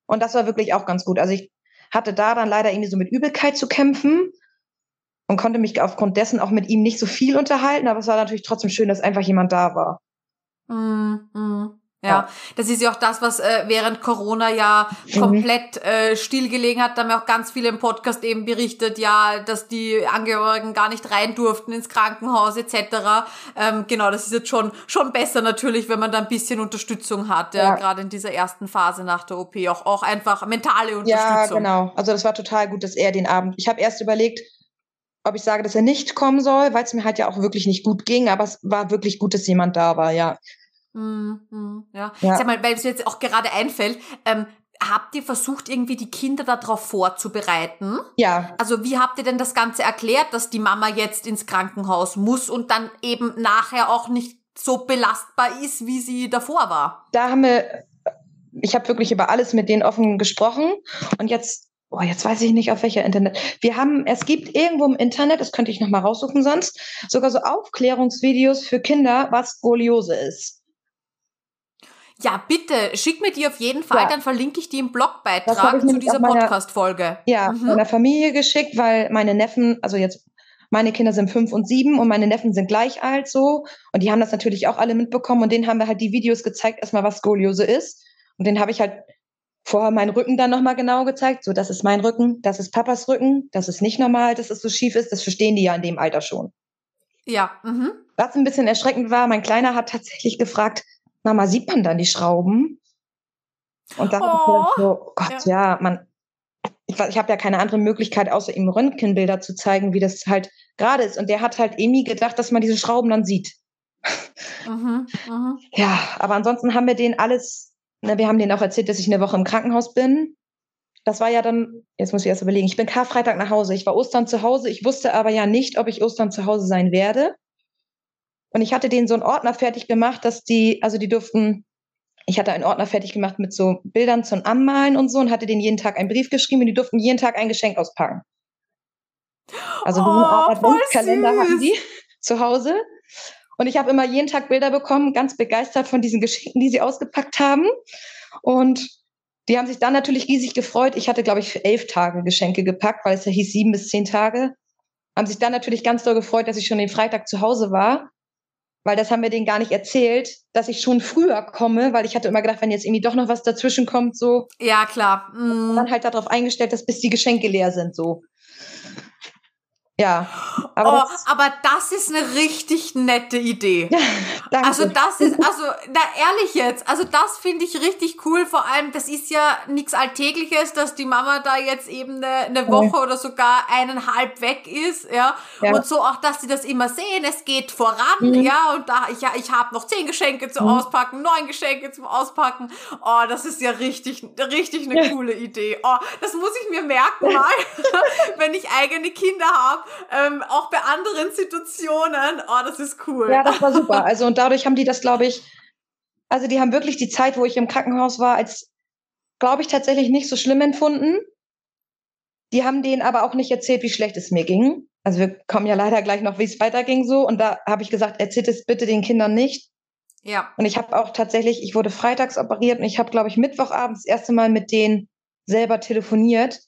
Und das war wirklich auch ganz gut. Also ich hatte da dann leider irgendwie so mit Übelkeit zu kämpfen und konnte mich aufgrund dessen auch mit ihm nicht so viel unterhalten, aber es war natürlich trotzdem schön, dass einfach jemand da war. Mm, mm. Ja, ja, das ist ja auch das, was äh, während Corona ja mhm. komplett äh, stillgelegen hat. Da haben ja auch ganz viele im Podcast eben berichtet, ja, dass die Angehörigen gar nicht rein durften ins Krankenhaus etc. Ähm, genau, das ist jetzt schon schon besser natürlich, wenn man da ein bisschen Unterstützung hat, ja, ja. gerade in dieser ersten Phase nach der OP auch auch einfach mentale Unterstützung. Ja, genau. Also das war total gut, dass er den Abend. Ich habe erst überlegt, ob ich sage, dass er nicht kommen soll, weil es mir halt ja auch wirklich nicht gut ging, aber es war wirklich gut, dass jemand da war, ja. Mm, mm, ja. ja. Sag mal, weil es mir jetzt auch gerade einfällt, ähm, habt ihr versucht, irgendwie die Kinder darauf vorzubereiten? Ja. Also wie habt ihr denn das Ganze erklärt, dass die Mama jetzt ins Krankenhaus muss und dann eben nachher auch nicht so belastbar ist, wie sie davor war? Da haben wir, ich habe wirklich über alles mit denen offen gesprochen und jetzt oh, jetzt weiß ich nicht, auf welcher Internet. Wir haben, es gibt irgendwo im Internet, das könnte ich nochmal raussuchen sonst, sogar so Aufklärungsvideos für Kinder, was Skoliose ist. Ja, bitte, schick mir die auf jeden Fall, ja. dann verlinke ich die im Blogbeitrag zu dieser Podcast-Folge. Ja, mhm. meiner Familie geschickt, weil meine Neffen, also jetzt meine Kinder sind fünf und sieben und meine Neffen sind gleich alt so. Und die haben das natürlich auch alle mitbekommen und denen haben wir halt die Videos gezeigt, erstmal was Skoliose ist. Und den habe ich halt vorher meinen Rücken dann nochmal genau gezeigt. So, das ist mein Rücken, das ist Papas Rücken, das ist nicht normal, dass es so schief ist. Das verstehen die ja in dem Alter schon. Ja. Mhm. Was ein bisschen erschreckend war, mein Kleiner hat tatsächlich gefragt, Mama, sieht man dann die Schrauben? Und dann oh. so, Gott, ja, ja man, ich, ich habe ja keine andere Möglichkeit, außer ihm Röntgenbilder zu zeigen, wie das halt gerade ist. Und der hat halt irgendwie gedacht, dass man diese Schrauben dann sieht. Mhm, mh. Ja, aber ansonsten haben wir den alles wir haben denen auch erzählt, dass ich eine Woche im Krankenhaus bin. das war ja dann, jetzt muss ich erst überlegen, ich bin Karfreitag nach Hause. Ich war Ostern zu Hause. Ich wusste aber ja nicht, ob ich Ostern zu Hause sein werde. Und ich hatte denen so einen Ordner fertig gemacht, dass die, also die durften, ich hatte einen Ordner fertig gemacht mit so Bildern zum Anmalen und so und hatte denen jeden Tag einen Brief geschrieben und die durften jeden Tag ein Geschenk auspacken. Also oh, einen Adventskalender hatten die zu Hause. Und ich habe immer jeden Tag Bilder bekommen, ganz begeistert von diesen Geschenken, die sie ausgepackt haben. Und die haben sich dann natürlich riesig gefreut. Ich hatte, glaube ich, für elf Tage Geschenke gepackt, weil es ja hieß sieben bis zehn Tage. Haben sich dann natürlich ganz doll gefreut, dass ich schon den Freitag zu Hause war. Weil das haben wir denen gar nicht erzählt, dass ich schon früher komme, weil ich hatte immer gedacht, wenn jetzt irgendwie doch noch was dazwischen kommt, so. Ja, klar. Mhm. Dann halt darauf eingestellt, dass bis die Geschenke leer sind, so. Ja. Aber, oh, das, aber das ist eine richtig nette Idee. Danke. Also das ist, also na ehrlich jetzt, also das finde ich richtig cool. Vor allem, das ist ja nichts Alltägliches, dass die Mama da jetzt eben eine, eine Woche oder sogar eineinhalb weg ist, ja? ja. Und so auch, dass sie das immer sehen, es geht voran, mhm. ja. Und da ich ja, ich habe noch zehn Geschenke zum mhm. Auspacken, neun Geschenke zum Auspacken. Oh, das ist ja richtig, richtig eine coole Idee. Oh, das muss ich mir merken mal, wenn ich eigene Kinder habe ähm, auch bei anderen Situationen. Oh, das ist cool. Ja, das war super. Also und dadurch haben die das, glaube ich, also die haben wirklich die Zeit, wo ich im Krankenhaus war, als, glaube ich, tatsächlich nicht so schlimm empfunden. Die haben denen aber auch nicht erzählt, wie schlecht es mir ging. Also wir kommen ja leider gleich noch, wie es weiterging so. Und da habe ich gesagt, erzählt es bitte den Kindern nicht. Ja. Und ich habe auch tatsächlich, ich wurde freitags operiert und ich habe, glaube ich, Mittwochabend das erste Mal mit denen selber telefoniert,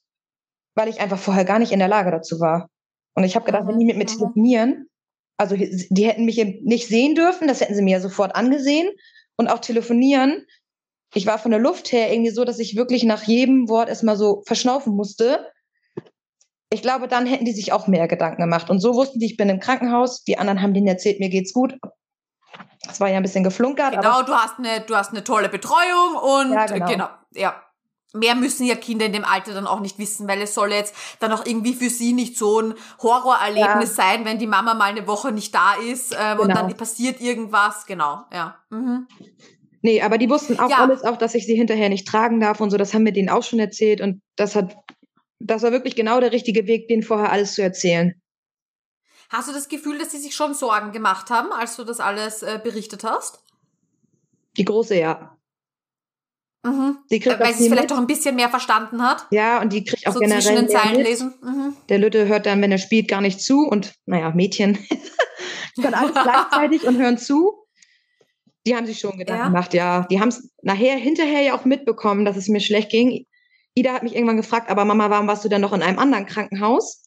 weil ich einfach vorher gar nicht in der Lage dazu war. Und ich habe gedacht, wenn die mit mir telefonieren, also die hätten mich nicht sehen dürfen, das hätten sie mir ja sofort angesehen. Und auch telefonieren, ich war von der Luft her irgendwie so, dass ich wirklich nach jedem Wort erstmal so verschnaufen musste. Ich glaube, dann hätten die sich auch mehr Gedanken gemacht. Und so wussten die, ich bin im Krankenhaus. Die anderen haben denen erzählt, mir geht's gut. Das war ja ein bisschen geflunkert. Genau, du hast eine, du hast eine tolle Betreuung und ja, genau. genau ja mehr müssen ja Kinder in dem Alter dann auch nicht wissen, weil es soll jetzt dann auch irgendwie für sie nicht so ein Horrorerlebnis ja. sein, wenn die Mama mal eine Woche nicht da ist ähm, genau. und dann passiert irgendwas. Genau, ja. Mhm. Nee, aber die wussten auch ja. alles, auch dass ich sie hinterher nicht tragen darf und so. Das haben wir denen auch schon erzählt und das hat, das war wirklich genau der richtige Weg, denen vorher alles zu erzählen. Hast du das Gefühl, dass sie sich schon Sorgen gemacht haben, als du das alles äh, berichtet hast? Die große, ja. Mhm. Die kriegt Weil sie es vielleicht auch ein bisschen mehr verstanden hat. Ja, und die kriegt auch so generell zwischen den Zeilen lesen. Mhm. Der Lütte hört dann, wenn er spielt, gar nicht zu. Und naja, Mädchen können alles gleichzeitig und hören zu. Die haben sich schon Gedanken ja. gemacht, ja. Die haben es nachher, hinterher ja auch mitbekommen, dass es mir schlecht ging. Ida hat mich irgendwann gefragt, aber Mama, warum warst du denn noch in einem anderen Krankenhaus?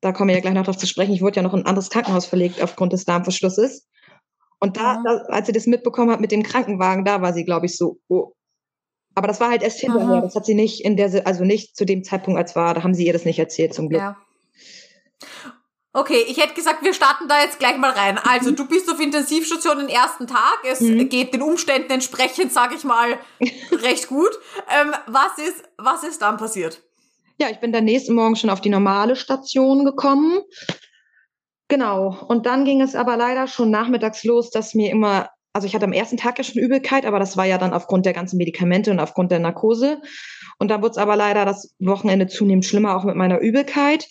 Da kommen wir ja gleich noch drauf zu sprechen. Ich wurde ja noch in ein anderes Krankenhaus verlegt aufgrund des Darmverschlusses. Und da, mhm. da als sie das mitbekommen hat mit dem Krankenwagen, da war sie, glaube ich, so, oh, aber das war halt erst hinterher. Das hat sie nicht in der, also nicht zu dem Zeitpunkt, als war, da haben sie ihr das nicht erzählt, zum Glück. Ja. Okay, ich hätte gesagt, wir starten da jetzt gleich mal rein. Also, du bist auf Intensivstation den ersten Tag. Es mhm. geht den Umständen entsprechend, sage ich mal, recht gut. Ähm, was ist, was ist dann passiert? Ja, ich bin dann nächsten Morgen schon auf die normale Station gekommen. Genau. Und dann ging es aber leider schon nachmittags los, dass mir immer also ich hatte am ersten Tag ja schon Übelkeit, aber das war ja dann aufgrund der ganzen Medikamente und aufgrund der Narkose. Und dann wurde es aber leider das Wochenende zunehmend schlimmer, auch mit meiner Übelkeit.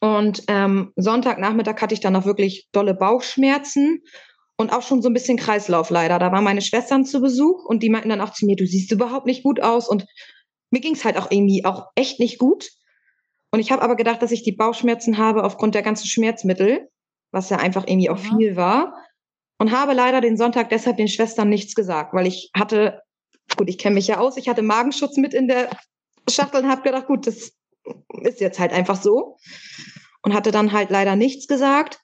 Und ähm, Sonntagnachmittag hatte ich dann auch wirklich dolle Bauchschmerzen und auch schon so ein bisschen Kreislauf leider. Da waren meine Schwestern zu Besuch und die meinten dann auch zu mir, du siehst überhaupt nicht gut aus. Und mir ging es halt auch irgendwie auch echt nicht gut. Und ich habe aber gedacht, dass ich die Bauchschmerzen habe aufgrund der ganzen Schmerzmittel, was ja einfach irgendwie auch mhm. viel war und habe leider den Sonntag deshalb den Schwestern nichts gesagt, weil ich hatte, gut, ich kenne mich ja aus, ich hatte Magenschutz mit in der Schachtel und habe gedacht, gut, das ist jetzt halt einfach so. Und hatte dann halt leider nichts gesagt.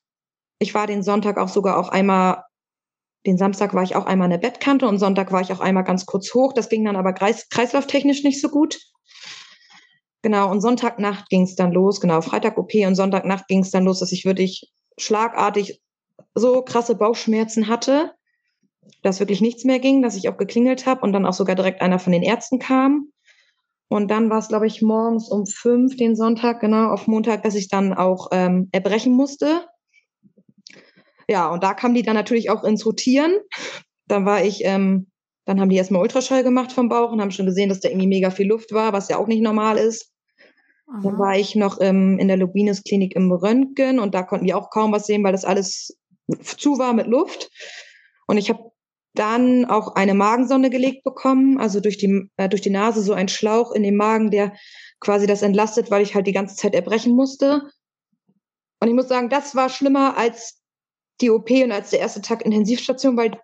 Ich war den Sonntag auch sogar auch einmal, den Samstag war ich auch einmal in der Bettkante und Sonntag war ich auch einmal ganz kurz hoch. Das ging dann aber kreis, kreislauftechnisch nicht so gut. Genau, und Sonntagnacht ging es dann los, genau, Freitag OP und Sonntagnacht ging es dann los, dass ich wirklich schlagartig so krasse Bauchschmerzen hatte, dass wirklich nichts mehr ging, dass ich auch geklingelt habe und dann auch sogar direkt einer von den Ärzten kam. Und dann war es, glaube ich, morgens um fünf, den Sonntag, genau, auf Montag, dass ich dann auch ähm, erbrechen musste. Ja, und da kam die dann natürlich auch ins Rotieren. Dann war ich ähm, Dann haben die erstmal Ultraschall gemacht vom Bauch und haben schon gesehen, dass da irgendwie mega viel Luft war, was ja auch nicht normal ist. Aha. Dann war ich noch im, in der Lubinus Klinik im Röntgen und da konnten die auch kaum was sehen, weil das alles zu war mit Luft. Und ich habe dann auch eine Magensonde gelegt bekommen, also durch die, äh, durch die Nase so ein Schlauch in den Magen, der quasi das entlastet, weil ich halt die ganze Zeit erbrechen musste. Und ich muss sagen, das war schlimmer als die OP und als der erste Tag Intensivstation, weil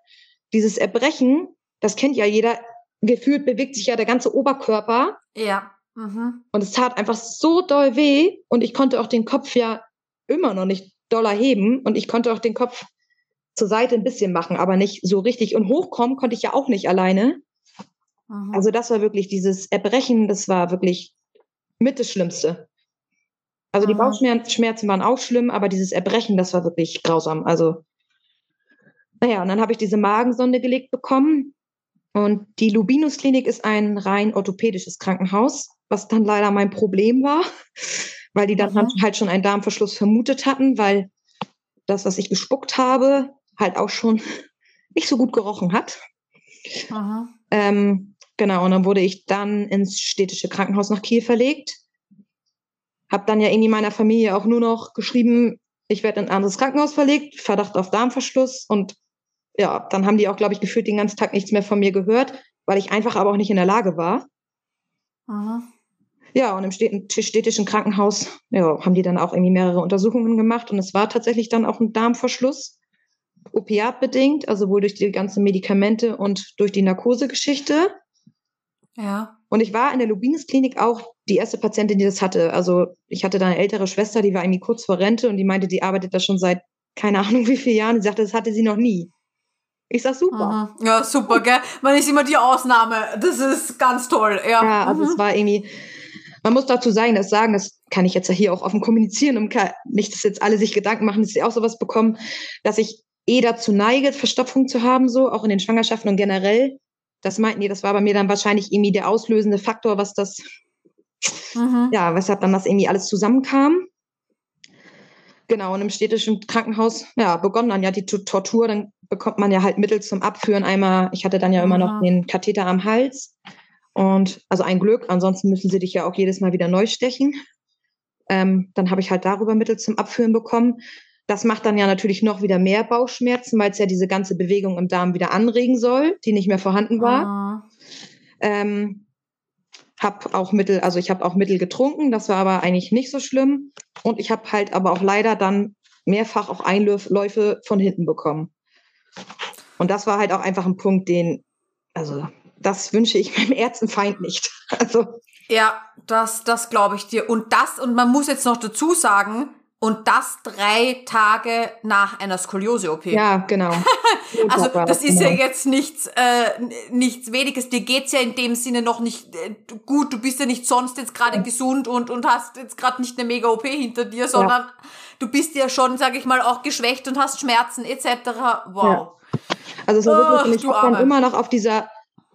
dieses Erbrechen, das kennt ja jeder, gefühlt bewegt sich ja der ganze Oberkörper. Ja. Mhm. Und es tat einfach so doll weh und ich konnte auch den Kopf ja immer noch nicht doller heben und ich konnte auch den Kopf zur Seite ein bisschen machen, aber nicht so richtig. Und hochkommen konnte ich ja auch nicht alleine. Mhm. Also das war wirklich dieses Erbrechen, das war wirklich mit das Schlimmste. Also die Bauchschmerzen waren auch schlimm, aber dieses Erbrechen, das war wirklich grausam. Also, naja, und dann habe ich diese Magensonde gelegt bekommen. Und die Lubinus Klinik ist ein rein orthopädisches Krankenhaus, was dann leider mein Problem war, weil die dann mhm. halt schon einen Darmverschluss vermutet hatten, weil das, was ich gespuckt habe, halt auch schon nicht so gut gerochen hat. Ähm, genau, und dann wurde ich dann ins städtische Krankenhaus nach Kiel verlegt. Hab dann ja irgendwie meiner Familie auch nur noch geschrieben, ich werde in ein anderes Krankenhaus verlegt, Verdacht auf Darmverschluss. Und ja, dann haben die auch, glaube ich, gefühlt den ganzen Tag nichts mehr von mir gehört, weil ich einfach aber auch nicht in der Lage war. Aha. Ja, und im städtischen Krankenhaus ja, haben die dann auch irgendwie mehrere Untersuchungen gemacht und es war tatsächlich dann auch ein Darmverschluss opiatbedingt, also wohl durch die ganzen Medikamente und durch die Narkosegeschichte. Ja. Und ich war in der Lubinus Klinik auch die erste Patientin, die das hatte. Also ich hatte da eine ältere Schwester, die war irgendwie kurz vor Rente und die meinte, die arbeitet da schon seit keine Ahnung wie vielen Jahren. Sie sagte, das hatte sie noch nie. Ich sag super. Mhm. Ja, super, gell? Man ist immer die Ausnahme. Das ist ganz toll. Ja, ja also mhm. es war irgendwie, man muss dazu sagen, das sagen, das kann ich jetzt ja hier auch offen kommunizieren, um nicht, dass jetzt alle sich Gedanken machen, dass sie auch sowas bekommen, dass ich eh dazu neige, Verstopfung zu haben, so, auch in den Schwangerschaften und generell. Das meinten die, das war bei mir dann wahrscheinlich irgendwie der auslösende Faktor, was das, mhm. ja, weshalb dann das irgendwie alles zusammenkam. Genau, und im städtischen Krankenhaus, ja, begonnen dann ja die Tortur, dann bekommt man ja halt Mittel zum Abführen. Einmal, ich hatte dann ja immer noch den Katheter am Hals. Und also ein Glück, ansonsten müssen sie dich ja auch jedes Mal wieder neu stechen. Ähm, dann habe ich halt darüber Mittel zum Abführen bekommen. Das macht dann ja natürlich noch wieder mehr Bauchschmerzen, weil es ja diese ganze Bewegung im Darm wieder anregen soll, die nicht mehr vorhanden war. Ah. Ähm, hab auch Mittel, also ich habe auch Mittel getrunken, das war aber eigentlich nicht so schlimm. Und ich habe halt aber auch leider dann mehrfach auch Einläufe von hinten bekommen. Und das war halt auch einfach ein Punkt, den, also das wünsche ich meinem Ärztenfeind nicht. Also ja, das, das glaube ich dir. Und das, und man muss jetzt noch dazu sagen, und das drei Tage nach einer Skoliose-OP. Ja, genau. also das ist ja genau. jetzt nichts, äh, nichts Weniges. Dir geht's ja in dem Sinne noch nicht äh, gut. Du bist ja nicht sonst jetzt gerade ja. gesund und, und hast jetzt gerade nicht eine Mega-OP hinter dir, sondern ja. du bist ja schon, sage ich mal, auch geschwächt und hast Schmerzen etc. Wow. Ja. Also war wirklich, ich dann immer noch auf dieser,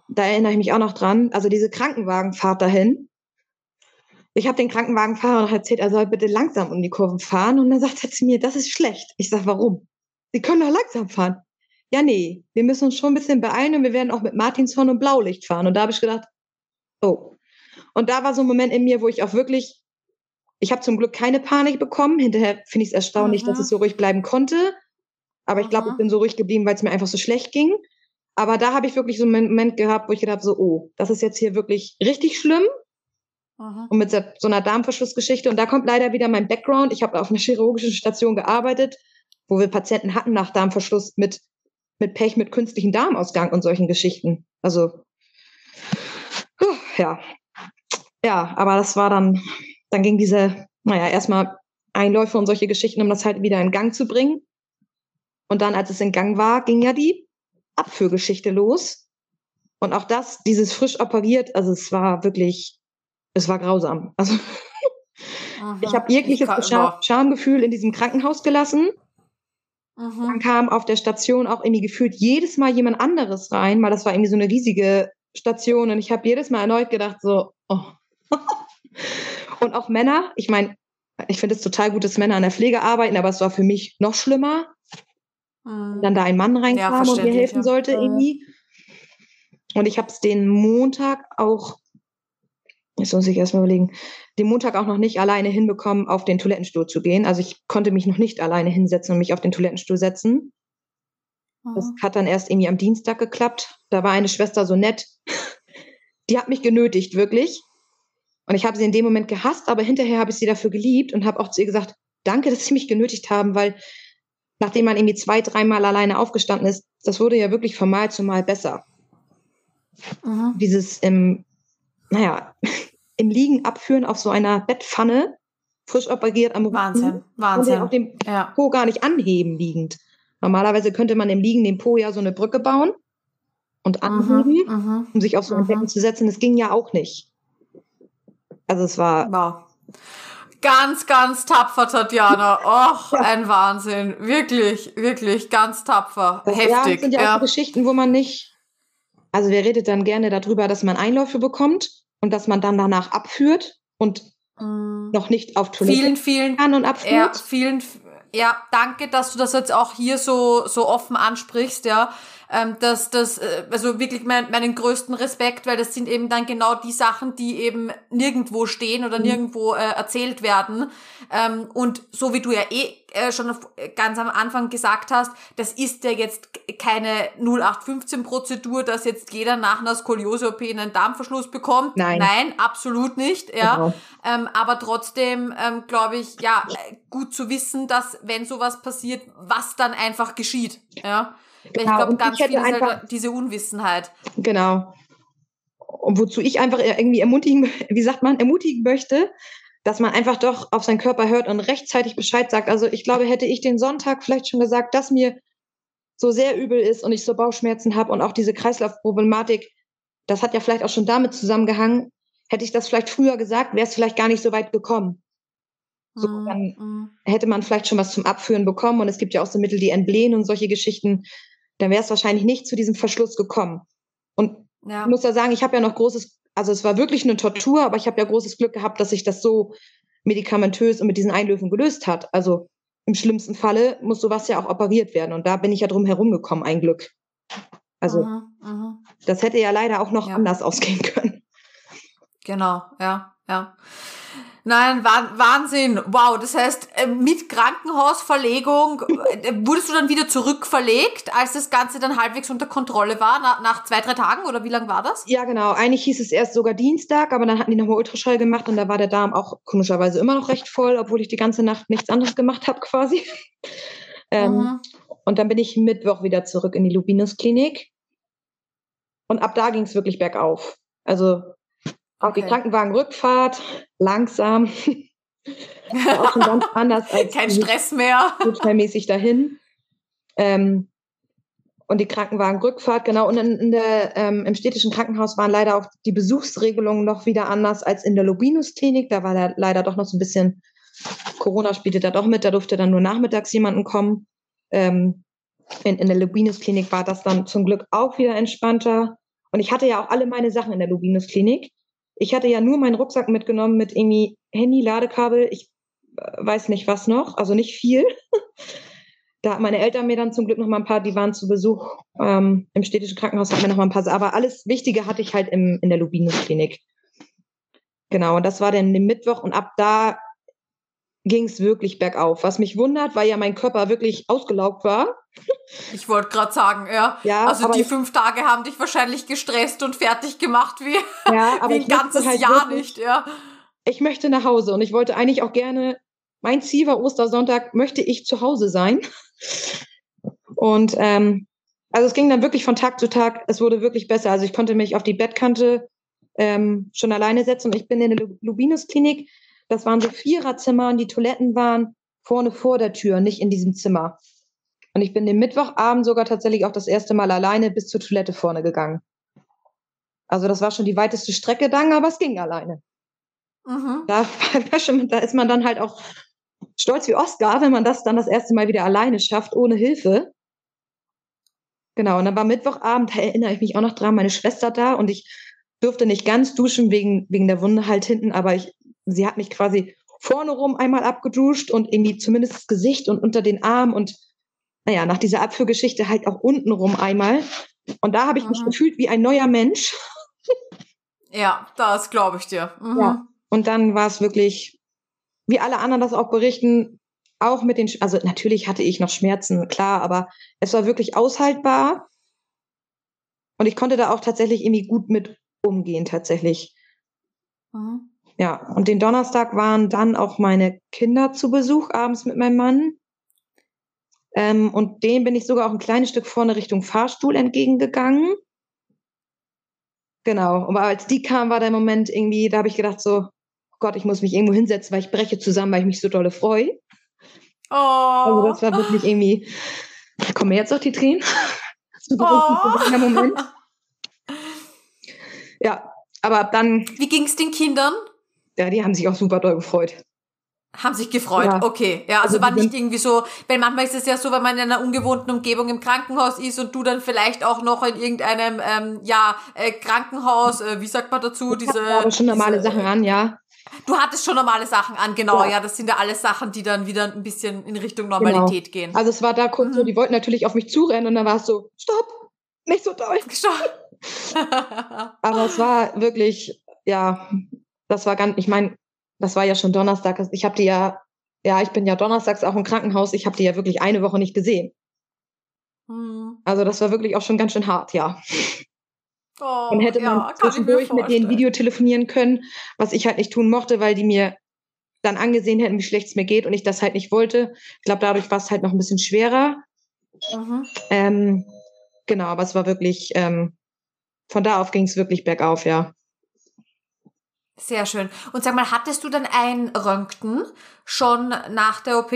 da erinnere ich mich auch noch dran, also diese Krankenwagenfahrt dahin ich habe den Krankenwagenfahrer noch erzählt, er soll bitte langsam um die Kurven fahren. Und dann sagt er zu mir, das ist schlecht. Ich sage, warum? Sie können doch langsam fahren. Ja, nee, wir müssen uns schon ein bisschen beeilen und wir werden auch mit Martinshorn und Blaulicht fahren. Und da habe ich gedacht, oh. Und da war so ein Moment in mir, wo ich auch wirklich, ich habe zum Glück keine Panik bekommen. Hinterher finde ich es erstaunlich, Aha. dass es so ruhig bleiben konnte. Aber ich glaube, ich bin so ruhig geblieben, weil es mir einfach so schlecht ging. Aber da habe ich wirklich so einen Moment gehabt, wo ich gedacht habe, so, oh, das ist jetzt hier wirklich richtig schlimm. Aha. Und mit so einer Darmverschlussgeschichte. Und da kommt leider wieder mein Background. Ich habe auf einer chirurgischen Station gearbeitet, wo wir Patienten hatten nach Darmverschluss mit, mit Pech, mit künstlichem Darmausgang und solchen Geschichten. Also, ja. Ja, aber das war dann, dann ging diese, naja, erstmal Einläufe und solche Geschichten, um das halt wieder in Gang zu bringen. Und dann, als es in Gang war, ging ja die Abführgeschichte los. Und auch das, dieses frisch operiert, also es war wirklich es war grausam. Also Aha, ich habe jegliches Scham Schamgefühl in diesem Krankenhaus gelassen. Aha. Dann kam auf der Station auch irgendwie gefühlt jedes Mal jemand anderes rein, weil das war irgendwie so eine riesige Station und ich habe jedes Mal erneut gedacht so, oh. und auch Männer, ich meine, ich finde es total gut, dass Männer an der Pflege arbeiten, aber es war für mich noch schlimmer, mhm. dann da ein Mann reinkam ja, und mir helfen ja. sollte irgendwie. Und ich habe es den Montag auch, jetzt muss ich erstmal überlegen, den Montag auch noch nicht alleine hinbekommen, auf den Toilettenstuhl zu gehen. Also ich konnte mich noch nicht alleine hinsetzen und mich auf den Toilettenstuhl setzen. Das mhm. hat dann erst irgendwie am Dienstag geklappt. Da war eine Schwester so nett. Die hat mich genötigt, wirklich. Und ich habe sie in dem Moment gehasst, aber hinterher habe ich sie dafür geliebt und habe auch zu ihr gesagt, danke, dass sie mich genötigt haben, weil nachdem man irgendwie zwei, dreimal alleine aufgestanden ist, das wurde ja wirklich von Mal zu Mal besser. Mhm. Dieses im, naja, im Liegen abführen auf so einer Bettpfanne, frisch operiert am Wahnsinn, Rücken, Wahnsinn. Und auf dem ja. Po gar nicht anheben liegend. Normalerweise könnte man im Liegen dem Po ja so eine Brücke bauen und mhm, anheben, mhm, um sich auf so ein mhm. Becken zu setzen. Das ging ja auch nicht. Also es war. Wow. Ganz, ganz tapfer, Tatjana. Och, ja. ein Wahnsinn. Wirklich, wirklich, ganz tapfer. Das, Heftig. Ja, das sind ja, ja auch Geschichten, wo man nicht. Also wer redet dann gerne darüber, dass man Einläufe bekommt und dass man dann danach abführt und mm. noch nicht auf Toilette vielen, vielen, kann und abführt. Ja, vielen, ja, danke, dass du das jetzt auch hier so, so offen ansprichst, ja. Ähm, dass das, äh, also wirklich mein, meinen größten Respekt, weil das sind eben dann genau die Sachen, die eben nirgendwo stehen oder mhm. nirgendwo äh, erzählt werden. Ähm, und so wie du ja eh äh, schon ganz am Anfang gesagt hast, das ist ja jetzt keine 0815-Prozedur, dass jetzt jeder nach einer Skoliose-OP einen Darmverschluss bekommt. Nein. Nein, absolut nicht. Ja. Genau. Ähm, aber trotzdem ähm, glaube ich, ja, gut zu wissen, dass wenn sowas passiert, was dann einfach geschieht. Ja. Genau. Ich glaube, ganz viel einfach, diese Unwissenheit. Genau. Und wozu ich einfach irgendwie ermutigen, wie sagt man, ermutigen möchte, dass man einfach doch auf seinen Körper hört und rechtzeitig Bescheid sagt. Also ich glaube, hätte ich den Sonntag vielleicht schon gesagt, dass mir so sehr übel ist und ich so Bauchschmerzen habe und auch diese Kreislaufproblematik, das hat ja vielleicht auch schon damit zusammengehangen. Hätte ich das vielleicht früher gesagt, wäre es vielleicht gar nicht so weit gekommen. So, mhm, dann mm. hätte man vielleicht schon was zum Abführen bekommen und es gibt ja auch so Mittel, die entblähen und solche Geschichten. Dann wäre es wahrscheinlich nicht zu diesem Verschluss gekommen. Und ja. ich muss ja sagen, ich habe ja noch großes also es war wirklich eine Tortur, aber ich habe ja großes Glück gehabt, dass sich das so medikamentös und mit diesen Einlöwen gelöst hat. Also im schlimmsten Falle muss sowas ja auch operiert werden. Und da bin ich ja drum herumgekommen, ein Glück. Also aha, aha. das hätte ja leider auch noch ja. anders ausgehen können. Genau, ja, ja. Nein, Wahnsinn. Wow, das heißt, äh, mit Krankenhausverlegung äh, wurdest du dann wieder zurückverlegt, als das Ganze dann halbwegs unter Kontrolle war, nach, zwei, drei Tagen oder wie lang war das? Ja, genau. Eigentlich hieß es erst sogar Dienstag, aber dann hatten die nochmal Ultraschall gemacht und da war der Darm auch komischerweise immer noch recht voll, obwohl ich die ganze Nacht nichts anderes gemacht habe quasi. ähm, mhm. Und dann bin ich Mittwoch wieder zurück in die Lubinus-Klinik. Und ab da ging es wirklich bergauf. Also auch okay. die Krankenwagenrückfahrt, langsam. auch schon ganz anders als kein Stress mehr. Notfallmäßig dahin. Ähm, und die Krankenwagenrückfahrt, genau. Und in, in der, ähm, im städtischen Krankenhaus waren leider auch die Besuchsregelungen noch wieder anders als in der Lubinus-Klinik. Da war da leider doch noch so ein bisschen, Corona spielte da doch mit, da durfte dann nur nachmittags jemanden kommen. Ähm, in, in der Lubinus-Klinik war das dann zum Glück auch wieder entspannter. Und ich hatte ja auch alle meine Sachen in der Lubinus-Klinik. Ich hatte ja nur meinen Rucksack mitgenommen mit irgendwie Handy, Ladekabel, ich äh, weiß nicht was noch, also nicht viel. da hat meine Eltern mir dann zum Glück noch mal ein paar, die waren zu Besuch ähm, im städtischen Krankenhaus, hatten mir noch mal ein paar, aber alles Wichtige hatte ich halt im, in der Lubinus-Klinik. Genau, und das war dann den Mittwoch und ab da ging es wirklich bergauf. Was mich wundert, weil ja mein Körper wirklich ausgelaugt war. Ich wollte gerade sagen, ja. ja also die fünf Tage haben dich wahrscheinlich gestresst und fertig gemacht wie, ja, wie ein ganzes halt Jahr wirklich, nicht, ja. Ich möchte nach Hause und ich wollte eigentlich auch gerne, mein Ziel war Ostersonntag, möchte ich zu Hause sein. Und ähm, also es ging dann wirklich von Tag zu Tag, es wurde wirklich besser. Also ich konnte mich auf die Bettkante ähm, schon alleine setzen und ich bin in der Lubinus-Klinik das waren so Viererzimmer und die Toiletten waren vorne vor der Tür, nicht in diesem Zimmer. Und ich bin den Mittwochabend sogar tatsächlich auch das erste Mal alleine bis zur Toilette vorne gegangen. Also das war schon die weiteste Strecke dann, aber es ging alleine. Mhm. Da, da ist man dann halt auch stolz wie Oscar, wenn man das dann das erste Mal wieder alleine schafft, ohne Hilfe. Genau, und dann war Mittwochabend, da erinnere ich mich auch noch dran, meine Schwester da und ich durfte nicht ganz duschen wegen, wegen der Wunde halt hinten, aber ich sie hat mich quasi vorne rum einmal abgeduscht und irgendwie zumindest das Gesicht und unter den Arm und naja, nach dieser Abführgeschichte halt auch unten rum einmal, Und da habe ich mhm. mich gefühlt wie ein neuer Mensch. Ja, das glaube ich dir. Mhm. Ja. Und dann war es wirklich, wie alle anderen das auch berichten, auch mit den, also natürlich hatte ich noch Schmerzen, klar, aber es war wirklich aushaltbar. Und ich konnte da auch tatsächlich irgendwie gut mit umgehen, tatsächlich. Mhm. Ja, und den Donnerstag waren dann auch meine Kinder zu Besuch abends mit meinem Mann. Ähm, und dem bin ich sogar auch ein kleines Stück vorne Richtung Fahrstuhl entgegengegangen. Genau, aber als die kam, war der Moment irgendwie, da habe ich gedacht so, oh Gott, ich muss mich irgendwo hinsetzen, weil ich breche zusammen, weil ich mich so dolle freue. Oh. Also das war wirklich irgendwie, kommen mir jetzt auch die Tränen. Das war oh. ein Moment. Ja, aber dann. Wie ging es den Kindern? Ja, die haben sich auch super doll gefreut. Haben sich gefreut, ja. okay. Ja, also, also war nicht irgendwie so, weil manchmal ist es ja so, wenn man in einer ungewohnten Umgebung im Krankenhaus ist und du dann vielleicht auch noch in irgendeinem, ähm, ja, äh, Krankenhaus, äh, wie sagt man dazu, ich diese. Aber schon normale diese, Sachen an, ja. Du hattest schon normale Sachen an, genau, ja. ja. Das sind ja alles Sachen, die dann wieder ein bisschen in Richtung genau. Normalität genau. gehen. Also es war da kurz mhm. so, die wollten natürlich auf mich zurennen und dann war es so, stopp, nicht so doll. Stopp. Aber es war wirklich, ja, das war ganz, ich meine, das war ja schon Donnerstag. Ich habe die ja, ja, ich bin ja donnerstags auch im Krankenhaus. Ich habe die ja wirklich eine Woche nicht gesehen. Mhm. Also das war wirklich auch schon ganz schön hart, ja. Oh, und hätte ja, man zwischendurch mit denen Video telefonieren können, was ich halt nicht tun mochte, weil die mir dann angesehen hätten, wie schlecht es mir geht und ich das halt nicht wollte. Ich glaube, dadurch war es halt noch ein bisschen schwerer. Mhm. Ähm, genau, aber es war wirklich, ähm, von da auf ging es wirklich bergauf, ja. Sehr schön. Und sag mal, hattest du dann ein Röntgen schon nach der OP?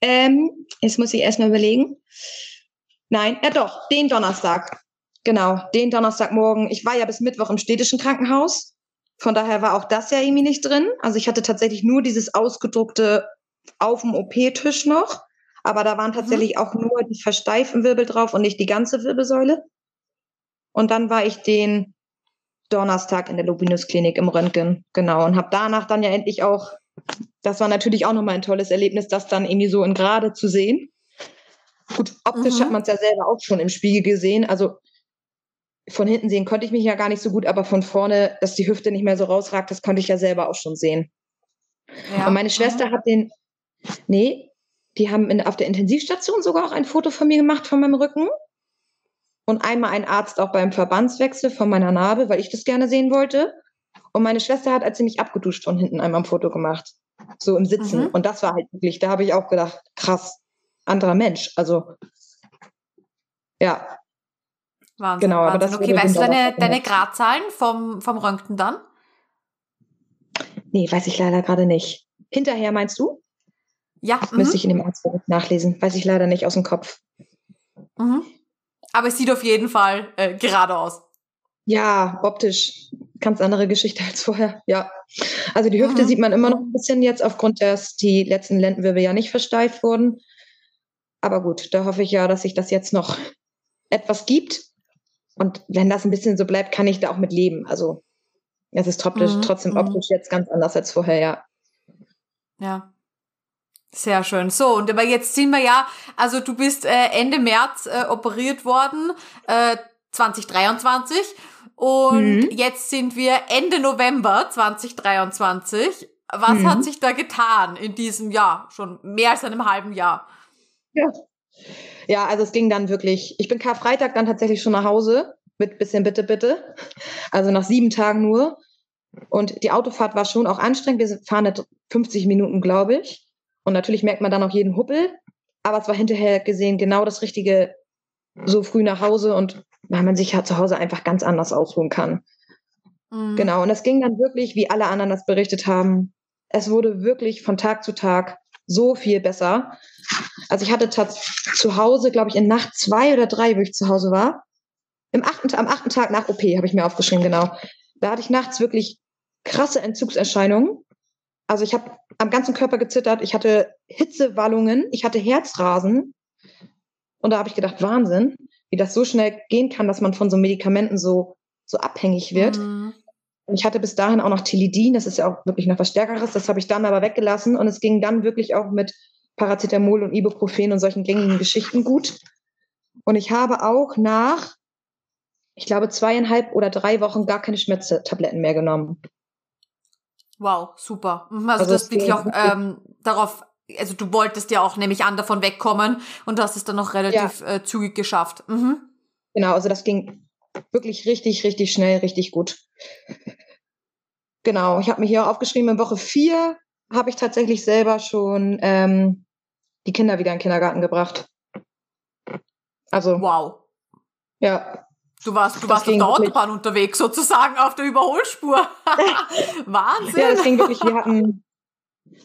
Ähm, jetzt muss ich erstmal überlegen. Nein, ja doch, den Donnerstag. Genau, den Donnerstagmorgen. Ich war ja bis Mittwoch im städtischen Krankenhaus. Von daher war auch das ja irgendwie nicht drin. Also ich hatte tatsächlich nur dieses ausgedruckte auf dem OP-Tisch noch. Aber da waren mhm. tatsächlich mhm. auch nur die versteiften Wirbel drauf und nicht die ganze Wirbelsäule. Und dann war ich den Donnerstag in der Lobinus-Klinik im Röntgen, genau. Und habe danach dann ja endlich auch, das war natürlich auch nochmal ein tolles Erlebnis, das dann irgendwie so in Gerade zu sehen. Gut, optisch mhm. hat man es ja selber auch schon im Spiegel gesehen. Also von hinten sehen konnte ich mich ja gar nicht so gut, aber von vorne, dass die Hüfte nicht mehr so rausragt, das konnte ich ja selber auch schon sehen. Ja. Und meine Schwester mhm. hat den, nee, die haben in, auf der Intensivstation sogar auch ein Foto von mir gemacht von meinem Rücken. Und einmal ein Arzt auch beim Verbandswechsel von meiner Narbe, weil ich das gerne sehen wollte. Und meine Schwester hat, als sie mich abgeduscht von hinten, einmal ein Foto gemacht. So im Sitzen. Mhm. Und das war halt wirklich, da habe ich auch gedacht, krass, anderer Mensch. Also, ja, Wahnsinn. Genau, Wahnsinn. aber das Okay, weißt du deine, deine Gradzahlen vom, vom Röntgen dann? Nee, weiß ich leider gerade nicht. Hinterher meinst du? Ja. Müsste mhm. ich in dem Arztbericht nachlesen. Weiß ich leider nicht aus dem Kopf. Mhm. Aber es sieht auf jeden Fall äh, gerade aus. Ja, optisch. Ganz andere Geschichte als vorher. Ja. Also die Hüfte mhm. sieht man immer noch ein bisschen jetzt, aufgrund, dass die letzten Lendenwirbel ja nicht versteift wurden. Aber gut, da hoffe ich ja, dass sich das jetzt noch etwas gibt. Und wenn das ein bisschen so bleibt, kann ich da auch mit leben. Also es ist trotzdem, mhm. trotzdem mhm. optisch jetzt ganz anders als vorher, ja. Ja. Sehr schön. So, und aber jetzt sind wir ja, also du bist äh, Ende März äh, operiert worden, äh, 2023. Und mhm. jetzt sind wir Ende November 2023. Was mhm. hat sich da getan in diesem Jahr? Schon mehr als einem halben Jahr. Ja. Ja, also es ging dann wirklich, ich bin Karfreitag dann tatsächlich schon nach Hause mit bisschen Bitte, Bitte. Also nach sieben Tagen nur. Und die Autofahrt war schon auch anstrengend. Wir fahren 50 Minuten, glaube ich. Und natürlich merkt man dann auch jeden Huppel. Aber es war hinterher gesehen genau das Richtige, so früh nach Hause und weil man sich ja zu Hause einfach ganz anders ausruhen kann. Mhm. Genau. Und es ging dann wirklich, wie alle anderen das berichtet haben, es wurde wirklich von Tag zu Tag so viel besser. Also ich hatte zu Hause, glaube ich, in Nacht zwei oder drei, wo ich zu Hause war. Im achten, am achten Tag nach OP habe ich mir aufgeschrieben, genau. Da hatte ich nachts wirklich krasse Entzugserscheinungen. Also ich habe am ganzen Körper gezittert, ich hatte Hitzewallungen, ich hatte Herzrasen. Und da habe ich gedacht, Wahnsinn, wie das so schnell gehen kann, dass man von so Medikamenten so, so abhängig wird. Mhm. Ich hatte bis dahin auch noch Tilidin, das ist ja auch wirklich noch was Stärkeres, das habe ich dann aber weggelassen und es ging dann wirklich auch mit Paracetamol und Ibuprofen und solchen gängigen Geschichten gut. Und ich habe auch nach, ich glaube, zweieinhalb oder drei Wochen gar keine Schmerztabletten mehr genommen. Wow, super. Mhm, also, also das wirklich auch ähm, darauf, also du wolltest ja auch nämlich an davon wegkommen und hast es dann noch relativ ja. äh, zügig geschafft. Mhm. Genau, also das ging wirklich richtig, richtig schnell, richtig gut. Genau, ich habe mir hier aufgeschrieben, in Woche vier habe ich tatsächlich selber schon ähm, die Kinder wieder in den Kindergarten gebracht. Also. Wow. Ja. Du warst, du warst auf der Autobahn unterwegs, sozusagen auf der Überholspur. Wahnsinn. Ja, das ging wirklich. Wir hatten,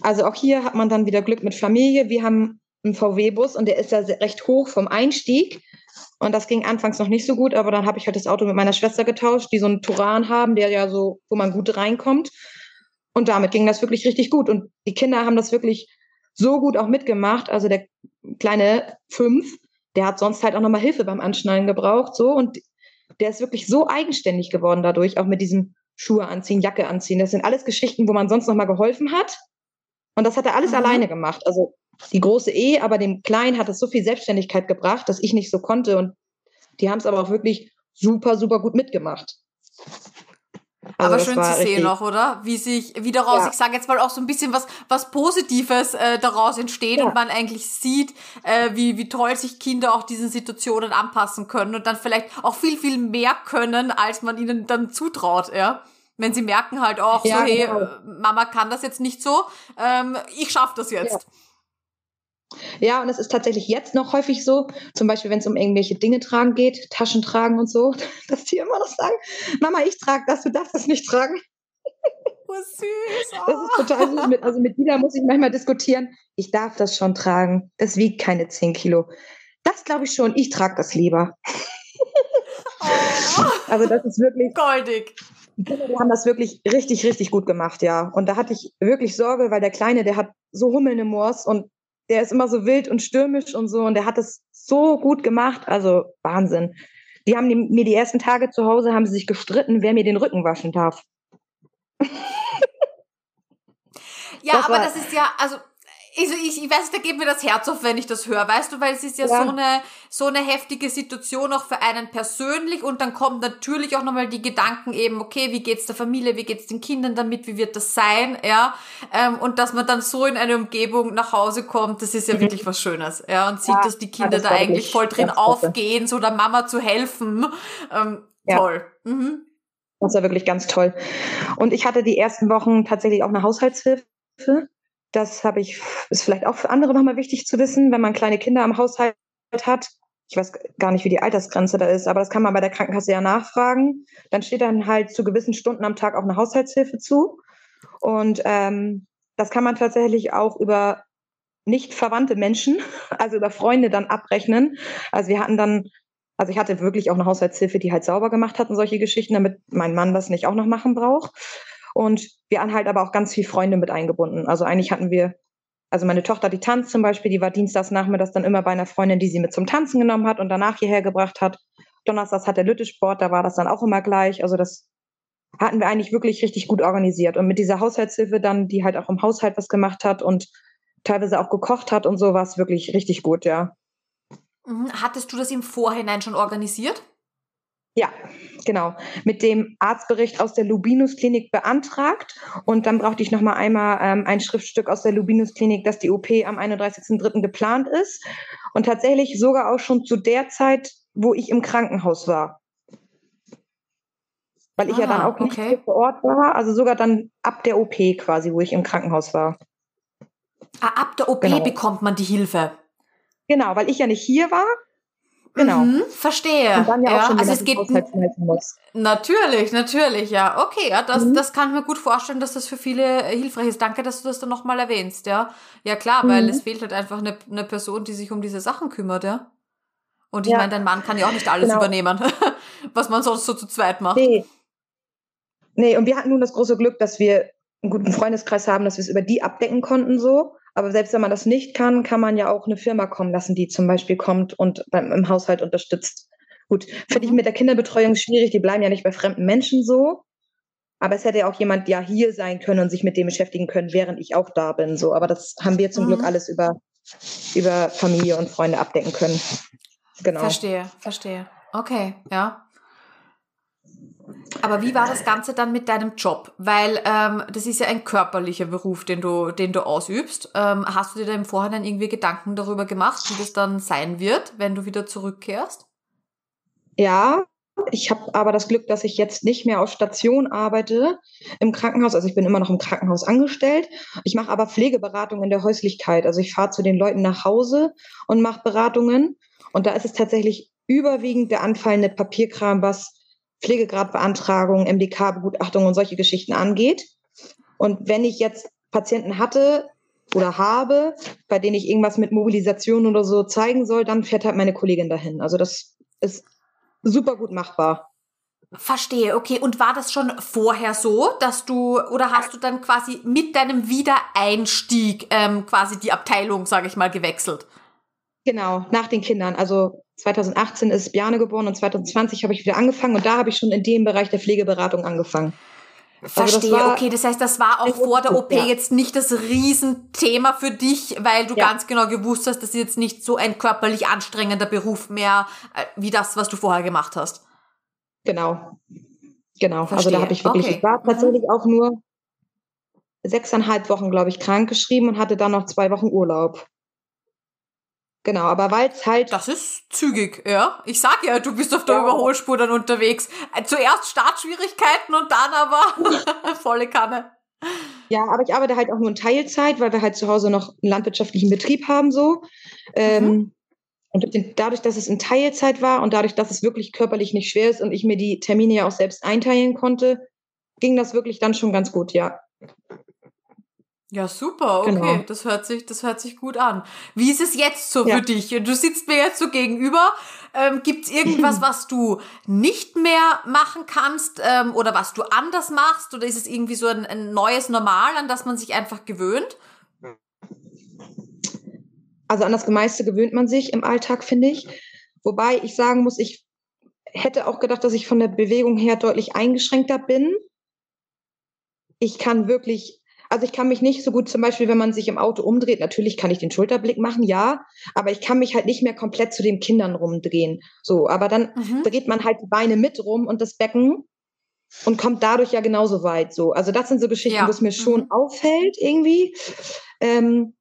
also auch hier hat man dann wieder Glück mit Familie. Wir haben einen VW-Bus und der ist ja recht hoch vom Einstieg. Und das ging anfangs noch nicht so gut, aber dann habe ich halt das Auto mit meiner Schwester getauscht, die so einen Turan haben, der ja so, wo man gut reinkommt. Und damit ging das wirklich richtig gut. Und die Kinder haben das wirklich so gut auch mitgemacht. Also der kleine fünf, der hat sonst halt auch nochmal Hilfe beim Anschnallen gebraucht, so. Und der ist wirklich so eigenständig geworden dadurch, auch mit diesem Schuhe anziehen, Jacke anziehen. Das sind alles Geschichten, wo man sonst nochmal geholfen hat. Und das hat er alles mhm. alleine gemacht. Also die große E, aber dem Kleinen hat es so viel Selbstständigkeit gebracht, dass ich nicht so konnte. Und die haben es aber auch wirklich super, super gut mitgemacht. Also aber schön zu sehen noch, oder? Wie sich, wie daraus, ja. ich sage jetzt mal auch so ein bisschen was, was Positives äh, daraus entsteht ja. und man eigentlich sieht, äh, wie, wie toll sich Kinder auch diesen Situationen anpassen können und dann vielleicht auch viel, viel mehr können, als man ihnen dann zutraut, ja. Wenn sie merken halt auch ja, so, hey, genau. Mama kann das jetzt nicht so, ähm, ich schaff das jetzt. Ja, und es ist tatsächlich jetzt noch häufig so, zum Beispiel, wenn es um irgendwelche Dinge tragen geht, Taschen tragen und so, dass die immer noch sagen, Mama, ich trage das, du darfst das nicht tragen. Oh, süß. Oh. Das ist total süß. Mit, also mit Ida muss ich manchmal diskutieren, ich darf das schon tragen. Das wiegt keine 10 Kilo. Das glaube ich schon, ich trage das lieber. Oh. Also das ist wirklich... Goldig. Die haben das wirklich richtig, richtig gut gemacht, ja. Und da hatte ich wirklich Sorge, weil der Kleine, der hat so Hummeln im Moors und der ist immer so wild und stürmisch und so und der hat das so gut gemacht, also Wahnsinn. Die haben die, mir die ersten Tage zu Hause haben sie sich gestritten, wer mir den Rücken waschen darf. ja, das aber das ist ja, also ich, ich, ich weiß, da geht mir das Herz auf, wenn ich das höre, weißt du, weil es ist ja, ja, so eine so eine heftige Situation auch für einen persönlich und dann kommen natürlich auch nochmal die Gedanken eben, okay, wie geht's der Familie, wie geht's den Kindern damit, wie wird das sein, ja, ähm, und dass man dann so in eine Umgebung nach Hause kommt, das ist ja mhm. wirklich was Schönes, ja, und sieht, ja, dass die Kinder das da eigentlich voll drin aufgehen, so der Mama zu helfen, ähm, toll. Mhm. Das war wirklich ganz toll. Und ich hatte die ersten Wochen tatsächlich auch eine Haushaltshilfe das habe ich, ist vielleicht auch für andere nochmal wichtig zu wissen, wenn man kleine Kinder am Haushalt hat. Ich weiß gar nicht, wie die Altersgrenze da ist, aber das kann man bei der Krankenkasse ja nachfragen. Dann steht dann halt zu gewissen Stunden am Tag auch eine Haushaltshilfe zu. Und ähm, das kann man tatsächlich auch über nicht verwandte Menschen, also über Freunde dann abrechnen. Also wir hatten dann, also ich hatte wirklich auch eine Haushaltshilfe, die halt sauber gemacht hat und solche Geschichten, damit mein Mann das nicht auch noch machen braucht. Und wir haben halt aber auch ganz viele Freunde mit eingebunden. Also eigentlich hatten wir, also meine Tochter, die tanzt zum Beispiel, die war dienstags nachmittags dann immer bei einer Freundin, die sie mit zum Tanzen genommen hat und danach hierher gebracht hat. Donnerstags hat der Lüttesport, da war das dann auch immer gleich. Also das hatten wir eigentlich wirklich richtig gut organisiert. Und mit dieser Haushaltshilfe dann, die halt auch im Haushalt was gemacht hat und teilweise auch gekocht hat und so, war es wirklich richtig gut, ja. Mhm. Hattest du das im Vorhinein schon organisiert? Ja, genau. Mit dem Arztbericht aus der Lubinus-Klinik beantragt. Und dann brauchte ich nochmal einmal ähm, ein Schriftstück aus der Lubinus-Klinik, dass die OP am 31.03. geplant ist. Und tatsächlich sogar auch schon zu der Zeit, wo ich im Krankenhaus war. Weil ich ah, ja dann ah, auch nicht okay. vor Ort war. Also sogar dann ab der OP quasi, wo ich im Krankenhaus war. Ah, ab der OP genau. bekommt man die Hilfe. Genau, weil ich ja nicht hier war, Genau. Mhm, verstehe. Und dann ja, ja auch schon also es geht muss. Natürlich, natürlich, ja. Okay, ja, das, mhm. das kann ich mir gut vorstellen, dass das für viele hilfreich ist. Danke, dass du das dann nochmal erwähnst, ja. Ja, klar, mhm. weil es fehlt halt einfach eine, eine Person, die sich um diese Sachen kümmert, ja. Und ich ja. meine, dein Mann kann ja auch nicht alles genau. übernehmen, was man sonst so zu zweit macht. Nee. Nee, und wir hatten nun das große Glück, dass wir einen guten Freundeskreis haben, dass wir es über die abdecken konnten, so. Aber selbst wenn man das nicht kann, kann man ja auch eine Firma kommen lassen, die zum Beispiel kommt und beim, im Haushalt unterstützt. Gut, finde ich mhm. mit der Kinderbetreuung schwierig, die bleiben ja nicht bei fremden Menschen so. Aber es hätte ja auch jemand ja hier sein können und sich mit dem beschäftigen können, während ich auch da bin. So, aber das haben wir zum mhm. Glück alles über, über Familie und Freunde abdecken können. genau. Verstehe, verstehe. Okay, ja. Aber wie war das Ganze dann mit deinem Job? Weil ähm, das ist ja ein körperlicher Beruf, den du, den du ausübst. Ähm, hast du dir da im Vorhinein irgendwie Gedanken darüber gemacht, wie das dann sein wird, wenn du wieder zurückkehrst? Ja, ich habe aber das Glück, dass ich jetzt nicht mehr auf Station arbeite im Krankenhaus. Also ich bin immer noch im Krankenhaus angestellt. Ich mache aber Pflegeberatung in der Häuslichkeit. Also ich fahre zu den Leuten nach Hause und mache Beratungen. Und da ist es tatsächlich überwiegend der anfallende Papierkram, was Pflegegradbeantragung, MDK-Begutachtung und solche Geschichten angeht. Und wenn ich jetzt Patienten hatte oder habe, bei denen ich irgendwas mit Mobilisation oder so zeigen soll, dann fährt halt meine Kollegin dahin. Also das ist super gut machbar. Verstehe, okay. Und war das schon vorher so, dass du, oder hast du dann quasi mit deinem Wiedereinstieg ähm, quasi die Abteilung, sage ich mal, gewechselt? Genau, nach den Kindern. Also 2018 ist Bjane geboren und 2020 habe ich wieder angefangen und da habe ich schon in dem Bereich der Pflegeberatung angefangen. Verstehe, also okay, das heißt, das war auch vor der OP ja. jetzt nicht das Riesenthema für dich, weil du ja. ganz genau gewusst hast, das ist jetzt nicht so ein körperlich anstrengender Beruf mehr, äh, wie das, was du vorher gemacht hast. Genau, genau. Verstehe. Also da habe ich wirklich, okay. ich war tatsächlich mhm. auch nur sechseinhalb Wochen, glaube ich, krank geschrieben und hatte dann noch zwei Wochen Urlaub. Genau, aber weil es halt. Das ist zügig, ja. Ich sag ja, du bist auf der ja. Überholspur dann unterwegs. Äh, zuerst Startschwierigkeiten und dann aber volle Kanne. Ja, aber ich arbeite halt auch nur in Teilzeit, weil wir halt zu Hause noch einen landwirtschaftlichen Betrieb haben, so. Ähm, mhm. Und dadurch, dass es in Teilzeit war und dadurch, dass es wirklich körperlich nicht schwer ist und ich mir die Termine ja auch selbst einteilen konnte, ging das wirklich dann schon ganz gut, ja. Ja, super, okay. Genau. Das hört sich, das hört sich gut an. Wie ist es jetzt so ja. für dich? Du sitzt mir jetzt so gegenüber. Ähm, Gibt es irgendwas, was du nicht mehr machen kannst ähm, oder was du anders machst? Oder ist es irgendwie so ein, ein neues Normal, an das man sich einfach gewöhnt? Also an das meiste gewöhnt man sich im Alltag, finde ich. Wobei ich sagen muss, ich hätte auch gedacht, dass ich von der Bewegung her deutlich eingeschränkter bin. Ich kann wirklich also ich kann mich nicht so gut, zum Beispiel, wenn man sich im Auto umdreht, natürlich kann ich den Schulterblick machen, ja, aber ich kann mich halt nicht mehr komplett zu den Kindern rumdrehen. So, aber dann mhm. dreht man halt die Beine mit rum und das Becken und kommt dadurch ja genauso weit. So, also das sind so Geschichten, ja. wo es mir schon mhm. auffällt irgendwie. Ähm,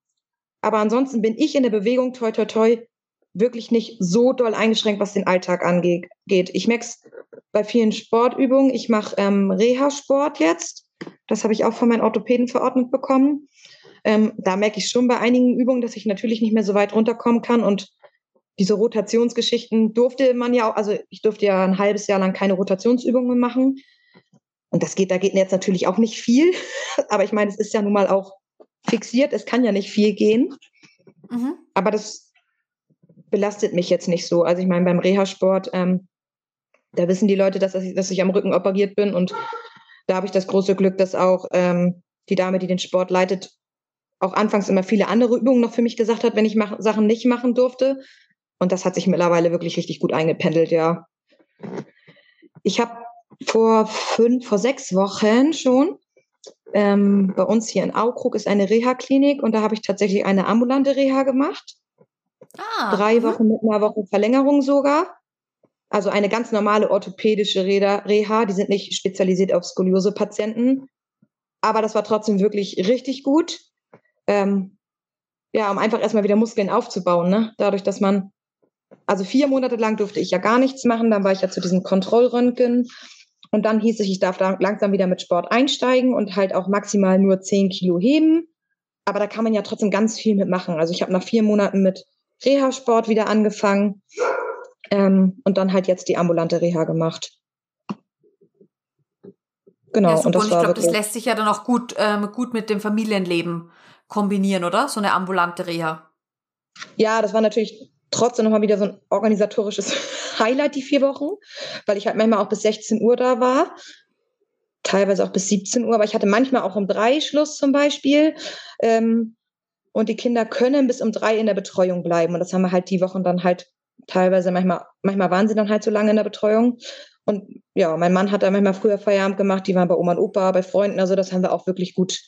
aber ansonsten bin ich in der Bewegung toi toi toi wirklich nicht so doll eingeschränkt, was den Alltag angeht. Ich merke es bei vielen Sportübungen. Ich mache ähm, Reha-Sport jetzt das habe ich auch von meinen Orthopäden verordnet bekommen. Ähm, da merke ich schon bei einigen Übungen, dass ich natürlich nicht mehr so weit runterkommen kann. Und diese Rotationsgeschichten durfte man ja auch, also ich durfte ja ein halbes Jahr lang keine Rotationsübungen machen. Und das geht, da geht jetzt natürlich auch nicht viel. Aber ich meine, es ist ja nun mal auch fixiert. Es kann ja nicht viel gehen. Mhm. Aber das belastet mich jetzt nicht so. Also ich meine, beim Reha-Sport, ähm, da wissen die Leute, dass ich, dass ich am Rücken operiert bin und da habe ich das große Glück, dass auch ähm, die Dame, die den Sport leitet, auch anfangs immer viele andere Übungen noch für mich gesagt hat, wenn ich mach, Sachen nicht machen durfte. Und das hat sich mittlerweile wirklich richtig gut eingependelt, ja. Ich habe vor fünf, vor sechs Wochen schon ähm, bei uns hier in Aukrug ist eine Reha-Klinik und da habe ich tatsächlich eine ambulante Reha gemacht. Ah, Drei Wochen mit einer Woche Verlängerung sogar. Also eine ganz normale orthopädische Reha, die sind nicht spezialisiert auf Skoliose-Patienten. Aber das war trotzdem wirklich richtig gut. Ähm, ja, um einfach erstmal wieder Muskeln aufzubauen. Ne? Dadurch, dass man, also vier Monate lang durfte ich ja gar nichts machen. Dann war ich ja zu diesem Kontrollröntgen. Und dann hieß es, ich darf da langsam wieder mit Sport einsteigen und halt auch maximal nur zehn Kilo heben. Aber da kann man ja trotzdem ganz viel mitmachen. Also ich habe nach vier Monaten mit Reha-Sport wieder angefangen ähm, und dann halt jetzt die ambulante Reha gemacht. Genau. Ja, und, das und ich glaube, das lässt sich ja dann auch gut, ähm, gut mit dem Familienleben kombinieren, oder? So eine ambulante Reha. Ja, das war natürlich trotzdem nochmal wieder so ein organisatorisches Highlight, die vier Wochen, weil ich halt manchmal auch bis 16 Uhr da war, teilweise auch bis 17 Uhr, aber ich hatte manchmal auch um drei Schluss zum Beispiel. Ähm, und die Kinder können bis um drei in der Betreuung bleiben. Und das haben wir halt die Wochen dann halt teilweise manchmal, manchmal waren sie dann halt so lange in der Betreuung. Und ja, mein Mann hat da manchmal früher Feierabend gemacht, die waren bei Oma und Opa, bei Freunden, also das haben wir auch wirklich gut,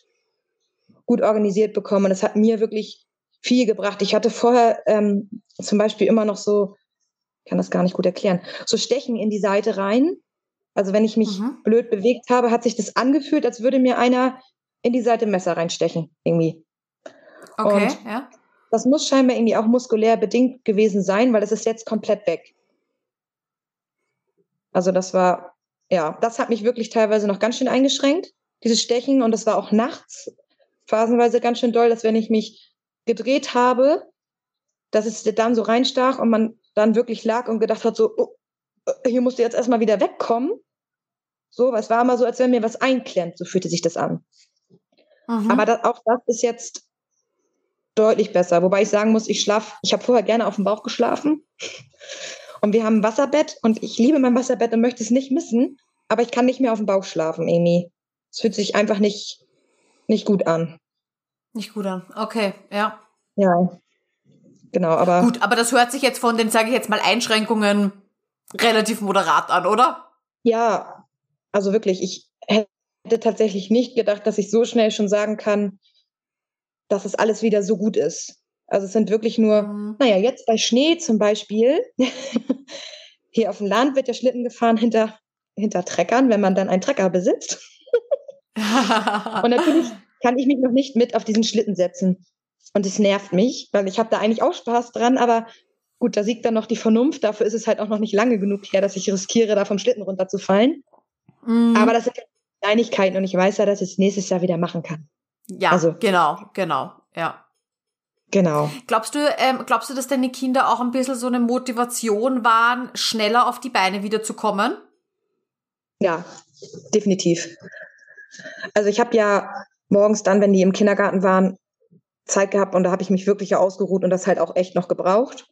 gut organisiert bekommen. Und es hat mir wirklich viel gebracht. Ich hatte vorher ähm, zum Beispiel immer noch so kann das gar nicht gut erklären. So Stechen in die Seite rein. Also wenn ich mich mhm. blöd bewegt habe, hat sich das angefühlt, als würde mir einer in die Seite Messer reinstechen, irgendwie. Okay, Und ja. Das muss scheinbar irgendwie auch muskulär bedingt gewesen sein, weil es ist jetzt komplett weg. Also das war, ja, das hat mich wirklich teilweise noch ganz schön eingeschränkt, dieses Stechen. Und das war auch nachts phasenweise ganz schön doll, dass wenn ich mich gedreht habe, dass es dann so reinstach und man dann wirklich lag und gedacht hat, so, oh, hier musst du jetzt erstmal wieder wegkommen. So, es war immer so, als wenn mir was einklemmt, so fühlte sich das an. Mhm. Aber das, auch das ist jetzt deutlich besser. Wobei ich sagen muss, ich schlafe, ich habe vorher gerne auf dem Bauch geschlafen. Und wir haben ein Wasserbett und ich liebe mein Wasserbett und möchte es nicht missen, aber ich kann nicht mehr auf dem Bauch schlafen, Amy. Es fühlt sich einfach nicht, nicht gut an. Nicht gut an. Okay, ja. Ja. Genau, aber. Gut, aber das hört sich jetzt von den, sage ich jetzt mal, Einschränkungen relativ moderat an, oder? Ja, also wirklich, ich hätte tatsächlich nicht gedacht, dass ich so schnell schon sagen kann, dass es alles wieder so gut ist. Also es sind wirklich nur, mhm. naja, jetzt bei Schnee zum Beispiel, hier auf dem Land wird der Schlitten gefahren hinter, hinter Treckern, wenn man dann einen Trecker besitzt. und natürlich kann ich mich noch nicht mit auf diesen Schlitten setzen. Und es nervt mich, weil ich habe da eigentlich auch Spaß dran, aber gut, da siegt dann noch die Vernunft. Dafür ist es halt auch noch nicht lange genug her, dass ich riskiere, da vom Schlitten runterzufallen. Mhm. Aber das sind Kleinigkeiten und ich weiß ja, dass ich es nächstes Jahr wieder machen kann. Ja, also, genau, genau, ja. Genau. Glaubst du, ähm, glaubst du, dass deine Kinder auch ein bisschen so eine Motivation waren, schneller auf die Beine wieder zu kommen? Ja, definitiv. Also ich habe ja morgens dann, wenn die im Kindergarten waren, Zeit gehabt und da habe ich mich wirklich ausgeruht und das halt auch echt noch gebraucht.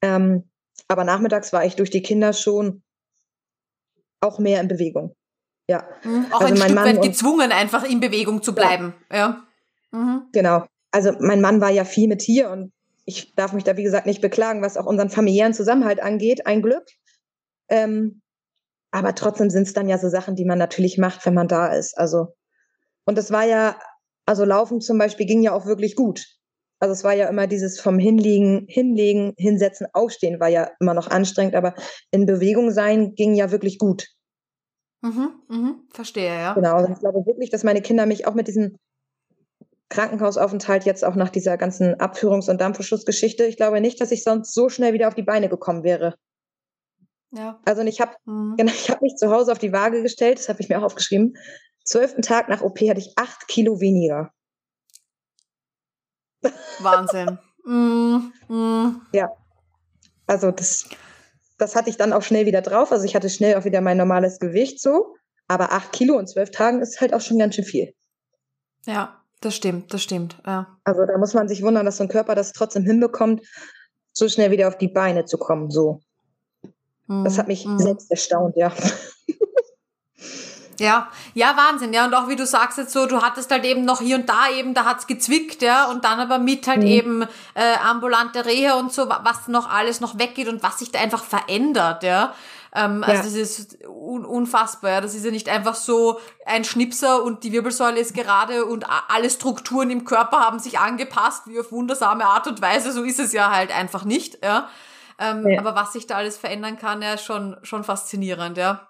Ähm, aber nachmittags war ich durch die Kinder schon auch mehr in Bewegung. Ja. Mhm, auch also ein Stück weit gezwungen, einfach in Bewegung zu bleiben. Ja. ja. Mhm. Genau. Also mein Mann war ja viel mit hier und ich darf mich da, wie gesagt, nicht beklagen, was auch unseren familiären Zusammenhalt angeht. Ein Glück. Ähm, aber trotzdem sind es dann ja so Sachen, die man natürlich macht, wenn man da ist. Also, und das war ja, also Laufen zum Beispiel ging ja auch wirklich gut. Also es war ja immer dieses vom Hinliegen, Hinlegen, Hinsetzen, Aufstehen war ja immer noch anstrengend, aber in Bewegung sein ging ja wirklich gut. Mhm, mhm, verstehe, ja. Genau, also ich glaube wirklich, dass meine Kinder mich auch mit diesem Krankenhausaufenthalt jetzt auch nach dieser ganzen Abführungs- und Dampfverschussgeschichte, ich glaube nicht, dass ich sonst so schnell wieder auf die Beine gekommen wäre. Ja. Also ich habe mhm. genau, ich mich zu Hause auf die Waage gestellt, das habe ich mir auch aufgeschrieben. Zwölften Tag nach OP hatte ich acht Kilo weniger. Wahnsinn. mm, mm. Ja. Also das das hatte ich dann auch schnell wieder drauf. Also ich hatte schnell auch wieder mein normales Gewicht so. Aber acht Kilo in zwölf Tagen ist halt auch schon ganz schön viel. Ja, das stimmt, das stimmt. Ja. Also da muss man sich wundern, dass so ein Körper das trotzdem hinbekommt, so schnell wieder auf die Beine zu kommen. So. Das hat mich mhm. selbst erstaunt, ja. Ja, ja, Wahnsinn, ja. Und auch wie du sagst jetzt so, du hattest halt eben noch hier und da eben, da hat's gezwickt, ja, und dann aber mit halt mhm. eben äh, ambulante Rehe und so, was noch alles noch weggeht und was sich da einfach verändert, ja. Ähm, also ja. das ist un unfassbar, ja. Das ist ja nicht einfach so ein Schnipser und die Wirbelsäule ist gerade und alle Strukturen im Körper haben sich angepasst, wie auf wundersame Art und Weise. So ist es ja halt einfach nicht, ja. Ähm, ja. Aber was sich da alles verändern kann, ja, schon, schon faszinierend, ja.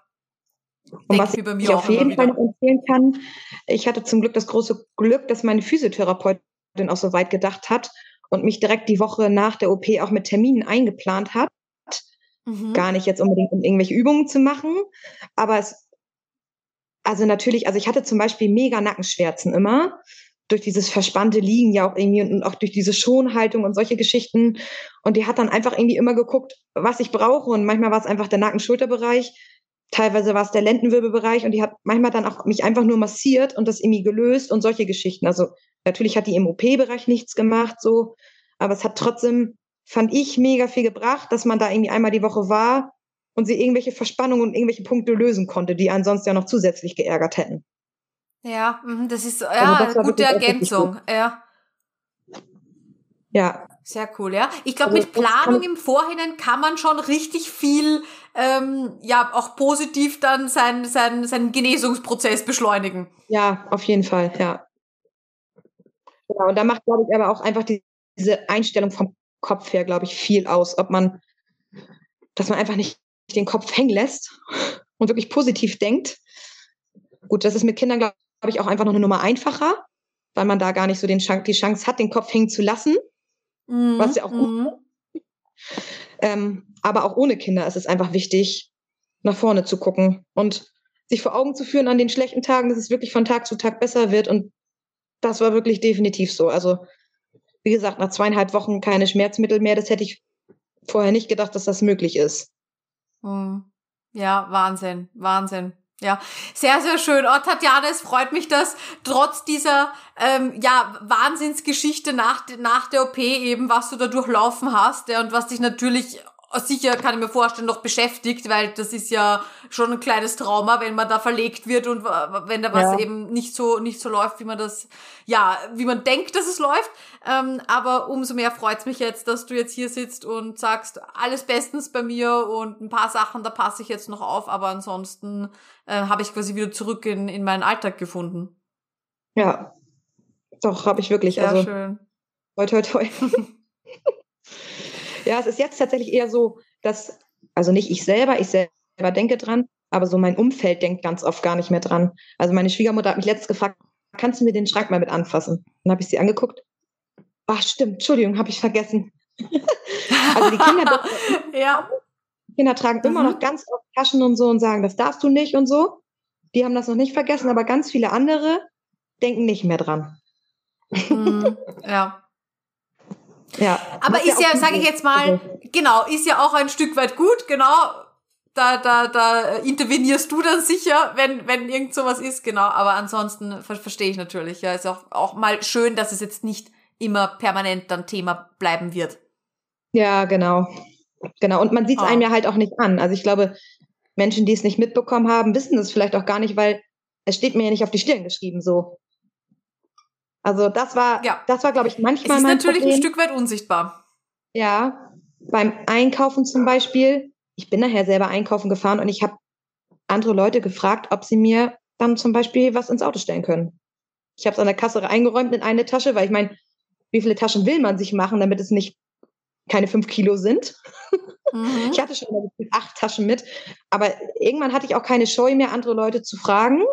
Und was ich auf jeden Fall empfehlen kann, ich hatte zum Glück das große Glück, dass meine Physiotherapeutin auch so weit gedacht hat und mich direkt die Woche nach der OP auch mit Terminen eingeplant hat. Mhm. Gar nicht jetzt unbedingt, um irgendwelche Übungen zu machen, aber es, also natürlich, also ich hatte zum Beispiel mega Nackenschmerzen immer durch dieses verspannte Liegen ja auch irgendwie und auch durch diese Schonhaltung und solche Geschichten. Und die hat dann einfach irgendwie immer geguckt, was ich brauche. Und manchmal war es einfach der Nacken-Schulterbereich. Teilweise war es der Lendenwirbelbereich und die hat manchmal dann auch mich einfach nur massiert und das irgendwie gelöst und solche Geschichten. Also natürlich hat die im OP-Bereich nichts gemacht, so, aber es hat trotzdem, fand ich, mega viel gebracht, dass man da irgendwie einmal die Woche war und sie irgendwelche Verspannungen und irgendwelche Punkte lösen konnte, die ansonsten ja noch zusätzlich geärgert hätten. Ja, mhm, das ist ja also das gute Ergänzung, ja. Ja. Sehr cool, ja. Ich glaube, mit Planung im Vorhinein kann man schon richtig viel ähm, ja auch positiv dann seinen sein, sein Genesungsprozess beschleunigen. Ja, auf jeden Fall, ja. Genau, und da macht, glaube ich, aber auch einfach die, diese Einstellung vom Kopf her, glaube ich, viel aus, ob man dass man einfach nicht den Kopf hängen lässt und wirklich positiv denkt. Gut, das ist mit Kindern, glaube ich, auch einfach noch eine Nummer einfacher, weil man da gar nicht so den Chance, die Chance hat, den Kopf hängen zu lassen. Mhm. Was ja auch gut mhm. ähm, Aber auch ohne Kinder ist es einfach wichtig, nach vorne zu gucken und sich vor Augen zu führen an den schlechten Tagen, dass es wirklich von Tag zu Tag besser wird. Und das war wirklich definitiv so. Also, wie gesagt, nach zweieinhalb Wochen keine Schmerzmittel mehr, das hätte ich vorher nicht gedacht, dass das möglich ist. Hm. Ja, Wahnsinn, Wahnsinn. Ja, sehr, sehr schön. Oh, Tatjana, es freut mich, dass trotz dieser ähm, ja, Wahnsinnsgeschichte nach, nach der OP eben, was du da durchlaufen hast ja, und was dich natürlich sicher, kann ich mir vorstellen, noch beschäftigt, weil das ist ja schon ein kleines Trauma, wenn man da verlegt wird und wenn da was ja. eben nicht so, nicht so läuft, wie man das, ja, wie man denkt, dass es läuft. Ähm, aber umso mehr freut's mich jetzt, dass du jetzt hier sitzt und sagst, alles bestens bei mir und ein paar Sachen, da passe ich jetzt noch auf, aber ansonsten äh, habe ich quasi wieder zurück in, in meinen Alltag gefunden. Ja, doch, habe ich wirklich. Sehr also, schön. Toi, toi, toi. Ja, es ist jetzt tatsächlich eher so, dass, also nicht ich selber, ich selber denke dran, aber so mein Umfeld denkt ganz oft gar nicht mehr dran. Also meine Schwiegermutter hat mich letztens gefragt, kannst du mir den Schrank mal mit anfassen? Dann habe ich sie angeguckt. Ach, stimmt, Entschuldigung, habe ich vergessen. also die Kinder, ja. die Kinder tragen mhm. immer noch ganz oft Taschen und so und sagen, das darfst du nicht und so. Die haben das noch nicht vergessen, aber ganz viele andere denken nicht mehr dran. Mhm. Ja. Ja. Aber ist ja, ja sage ich jetzt mal, genau, ist ja auch ein Stück weit gut, genau. Da, da, da intervenierst du dann sicher, wenn, wenn irgend sowas ist, genau. Aber ansonsten ver verstehe ich natürlich. Ja, ist auch, auch mal schön, dass es jetzt nicht immer permanent dann Thema bleiben wird. Ja, genau. Genau. Und man sieht es oh. einem ja halt auch nicht an. Also ich glaube, Menschen, die es nicht mitbekommen haben, wissen es vielleicht auch gar nicht, weil es steht mir ja nicht auf die Stirn geschrieben so. Also das war, ja. das war, glaube ich, manchmal. Es ist natürlich Problem. ein Stück weit unsichtbar. Ja, beim Einkaufen zum Beispiel. Ich bin nachher selber einkaufen gefahren und ich habe andere Leute gefragt, ob sie mir dann zum Beispiel was ins Auto stellen können. Ich habe es an der Kasse eingeräumt in eine Tasche, weil ich meine, wie viele Taschen will man sich machen, damit es nicht keine fünf Kilo sind? Mhm. Ich hatte schon acht Taschen mit, aber irgendwann hatte ich auch keine Scheu mehr, andere Leute zu fragen.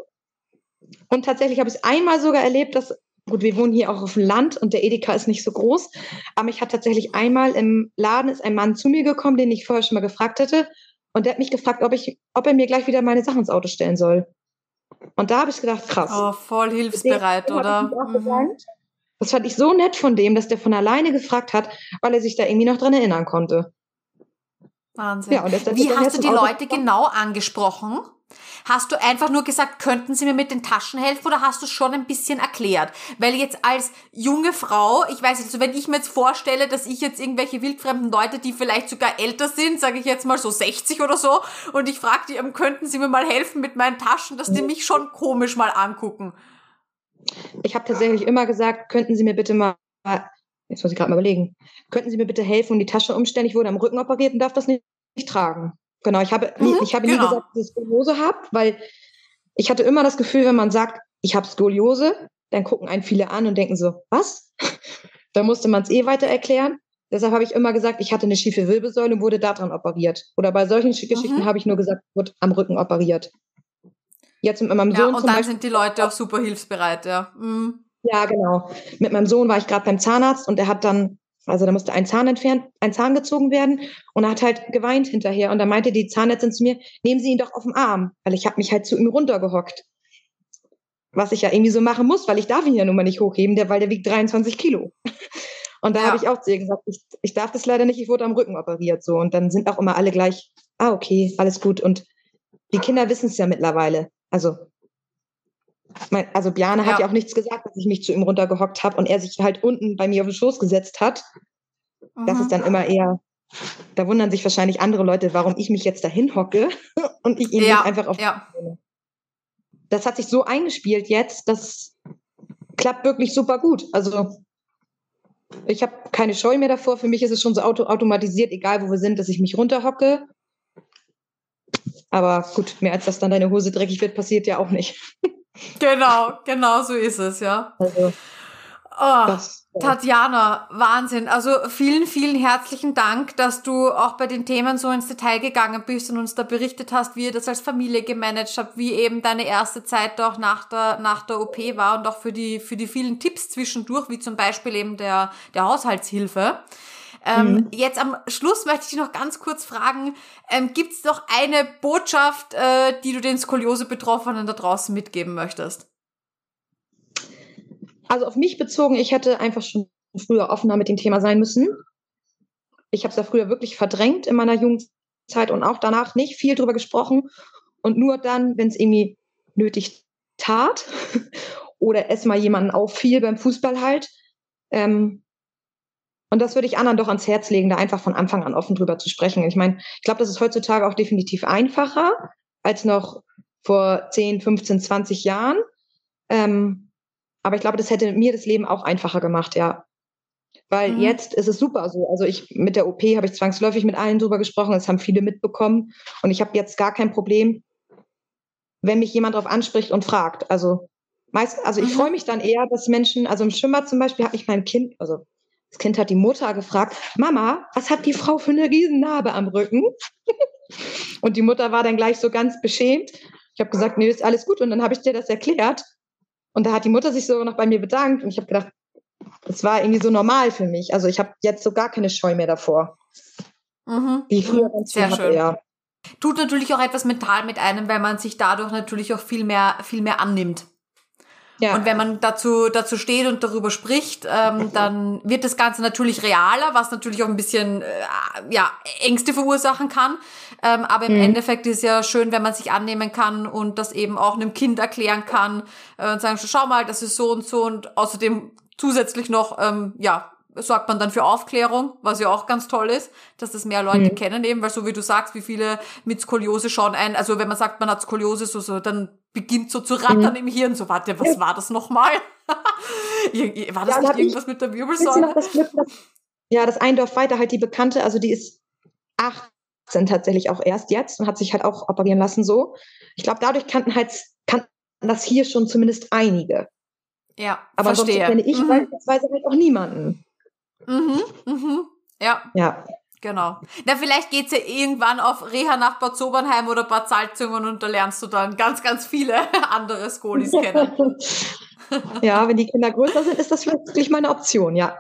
Und tatsächlich habe ich es einmal sogar erlebt, dass Gut, wir wohnen hier auch auf dem Land und der Edeka ist nicht so groß. Aber ich hatte tatsächlich einmal im Laden ist ein Mann zu mir gekommen, den ich vorher schon mal gefragt hatte. Und der hat mich gefragt, ob ich, ob er mir gleich wieder meine Sachen ins Auto stellen soll. Und da habe ich gedacht, krass. Oh, voll hilfsbereit, oder? Mhm. Das fand ich so nett von dem, dass der von alleine gefragt hat, weil er sich da irgendwie noch dran erinnern konnte. Wahnsinn. Ja, und Wie hast du die Leute genau angesprochen? Hast du einfach nur gesagt, könnten Sie mir mit den Taschen helfen oder hast du schon ein bisschen erklärt? Weil jetzt als junge Frau, ich weiß nicht, also wenn ich mir jetzt vorstelle, dass ich jetzt irgendwelche wildfremden Leute, die vielleicht sogar älter sind, sage ich jetzt mal so 60 oder so, und ich frage die, ähm, könnten Sie mir mal helfen mit meinen Taschen, dass die mich schon komisch mal angucken. Ich habe tatsächlich immer gesagt, könnten Sie mir bitte mal jetzt muss ich gerade mal überlegen, könnten Sie mir bitte helfen und die Tasche umstellen? Ich wurde am Rücken operiert und darf das nicht, nicht tragen. Genau, ich habe, mhm, ich habe genau. nie gesagt, dass ich Skoliose habe, weil ich hatte immer das Gefühl, wenn man sagt, ich habe Skoliose, dann gucken einen viele an und denken so, was? da musste man es eh weiter erklären. Deshalb habe ich immer gesagt, ich hatte eine schiefe Wirbelsäule und wurde daran operiert. Oder bei solchen Geschichten mhm. habe ich nur gesagt, wurde am Rücken operiert. Jetzt mit meinem ja, Sohn. Und dann Beispiel, sind die Leute auch super hilfsbereit, ja. Mhm. Ja, genau. Mit meinem Sohn war ich gerade beim Zahnarzt und der hat dann also da musste ein Zahn entfernt, ein Zahn gezogen werden und er hat halt geweint hinterher. Und da meinte die Zahnärztin zu mir, nehmen Sie ihn doch auf den Arm, weil ich habe mich halt zu ihm runtergehockt. Was ich ja irgendwie so machen muss, weil ich darf ihn ja nun mal nicht hochheben, der, weil der wiegt 23 Kilo. Und da ja. habe ich auch zu ihr gesagt, ich, ich darf das leider nicht, ich wurde am Rücken operiert. so Und dann sind auch immer alle gleich, ah, okay, alles gut. Und die Kinder wissen es ja mittlerweile. Also also Bjane ja. hat ja auch nichts gesagt, dass ich mich zu ihm runtergehockt habe und er sich halt unten bei mir auf den Schoß gesetzt hat. Mhm. Das ist dann immer eher, da wundern sich wahrscheinlich andere Leute, warum ich mich jetzt dahin hocke und ich ihn ja. einfach auf. Ja. Das hat sich so eingespielt jetzt, das klappt wirklich super gut. Also ich habe keine Scheu mehr davor. Für mich ist es schon so auto automatisiert, egal wo wir sind, dass ich mich runterhocke. Aber gut, mehr als dass dann deine Hose dreckig wird, passiert ja auch nicht. Genau, genau so ist es, ja. Also, oh. das, Tatjana, Wahnsinn. Also vielen, vielen herzlichen Dank, dass du auch bei den Themen so ins Detail gegangen bist und uns da berichtet hast, wie ihr das als Familie gemanagt habt, wie eben deine erste Zeit auch nach der, nach der OP war und auch für die, für die vielen Tipps zwischendurch, wie zum Beispiel eben der, der Haushaltshilfe. Ähm, mhm. Jetzt am Schluss möchte ich dich noch ganz kurz fragen, ähm, gibt es noch eine Botschaft, äh, die du den Skoliose-Betroffenen da draußen mitgeben möchtest? Also auf mich bezogen, ich hätte einfach schon früher offener mit dem Thema sein müssen. Ich habe es ja früher wirklich verdrängt in meiner Jugendzeit und auch danach nicht viel drüber gesprochen. Und nur dann, wenn es irgendwie nötig tat oder es mal jemanden auffiel beim Fußball halt, ähm, und das würde ich anderen doch ans Herz legen, da einfach von Anfang an offen drüber zu sprechen. Ich meine, ich glaube, das ist heutzutage auch definitiv einfacher als noch vor 10, 15, 20 Jahren. Ähm, aber ich glaube, das hätte mir das Leben auch einfacher gemacht, ja. Weil mhm. jetzt ist es super so. Also ich mit der OP habe ich zwangsläufig mit allen drüber gesprochen, das haben viele mitbekommen. Und ich habe jetzt gar kein Problem, wenn mich jemand darauf anspricht und fragt. Also meist, also ich mhm. freue mich dann eher, dass Menschen, also im Schwimmer zum Beispiel habe ich mein Kind, also das Kind hat die Mutter gefragt, Mama, was hat die Frau für eine Riesennarbe am Rücken? und die Mutter war dann gleich so ganz beschämt. Ich habe gesagt, nee, ist alles gut. Und dann habe ich dir das erklärt. Und da hat die Mutter sich so noch bei mir bedankt. Und ich habe gedacht, das war irgendwie so normal für mich. Also ich habe jetzt so gar keine Scheu mehr davor. Mhm. Wie früher ganz Sehr schön. Ja. Tut natürlich auch etwas mental mit einem, weil man sich dadurch natürlich auch viel mehr, viel mehr annimmt. Ja. Und wenn man dazu, dazu steht und darüber spricht, ähm, dann wird das Ganze natürlich realer, was natürlich auch ein bisschen äh, ja, Ängste verursachen kann. Ähm, aber im mhm. Endeffekt ist ja schön, wenn man sich annehmen kann und das eben auch einem Kind erklären kann äh, und sagen, schau mal, das ist so und so und außerdem zusätzlich noch, ähm, ja, sorgt man dann für Aufklärung, was ja auch ganz toll ist, dass das mehr Leute mhm. kennen eben, weil so wie du sagst, wie viele mit Skoliose schauen ein, also wenn man sagt, man hat Skoliose, so, so dann beginnt so zu rattern mhm. im Hirn, so warte, was war das nochmal? war das ja, nicht irgendwas mit der Wirbelsäule? Das Glück, dass, ja, das ein Dorf weiter halt die Bekannte, also die ist 18 tatsächlich auch erst jetzt und hat sich halt auch operieren lassen so. Ich glaube, dadurch kannten halt kannten das hier schon zumindest einige. Ja, aber verstehe. sonst kenne ich mhm. beispielsweise halt auch niemanden. Mhm, mhm. Ja. Ja. Genau. Na, vielleicht geht's ja irgendwann auf Reha nach Bad Sobernheim oder Bad Salzungen und da lernst du dann ganz, ganz viele andere Skolis kennen. ja, wenn die Kinder größer sind, ist das wirklich meine Option, ja.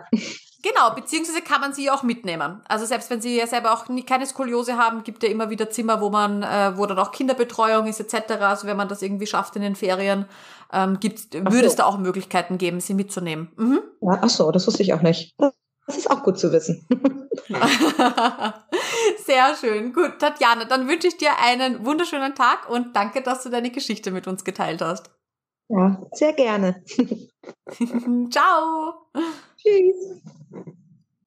Genau, beziehungsweise kann man sie auch mitnehmen. Also selbst wenn sie ja selber auch nie, keine Skoliose haben, gibt ja immer wieder Zimmer, wo man, äh, wo dann auch Kinderbetreuung ist etc. Also wenn man das irgendwie schafft in den Ferien, ähm, gibt, würde es da auch Möglichkeiten geben, sie mitzunehmen. Mhm. Ja, ach so, das wusste ich auch nicht. Das ist auch gut zu wissen. Sehr schön. Gut, Tatjana, dann wünsche ich dir einen wunderschönen Tag und danke, dass du deine Geschichte mit uns geteilt hast. Ja, sehr gerne. Ciao. Tschüss.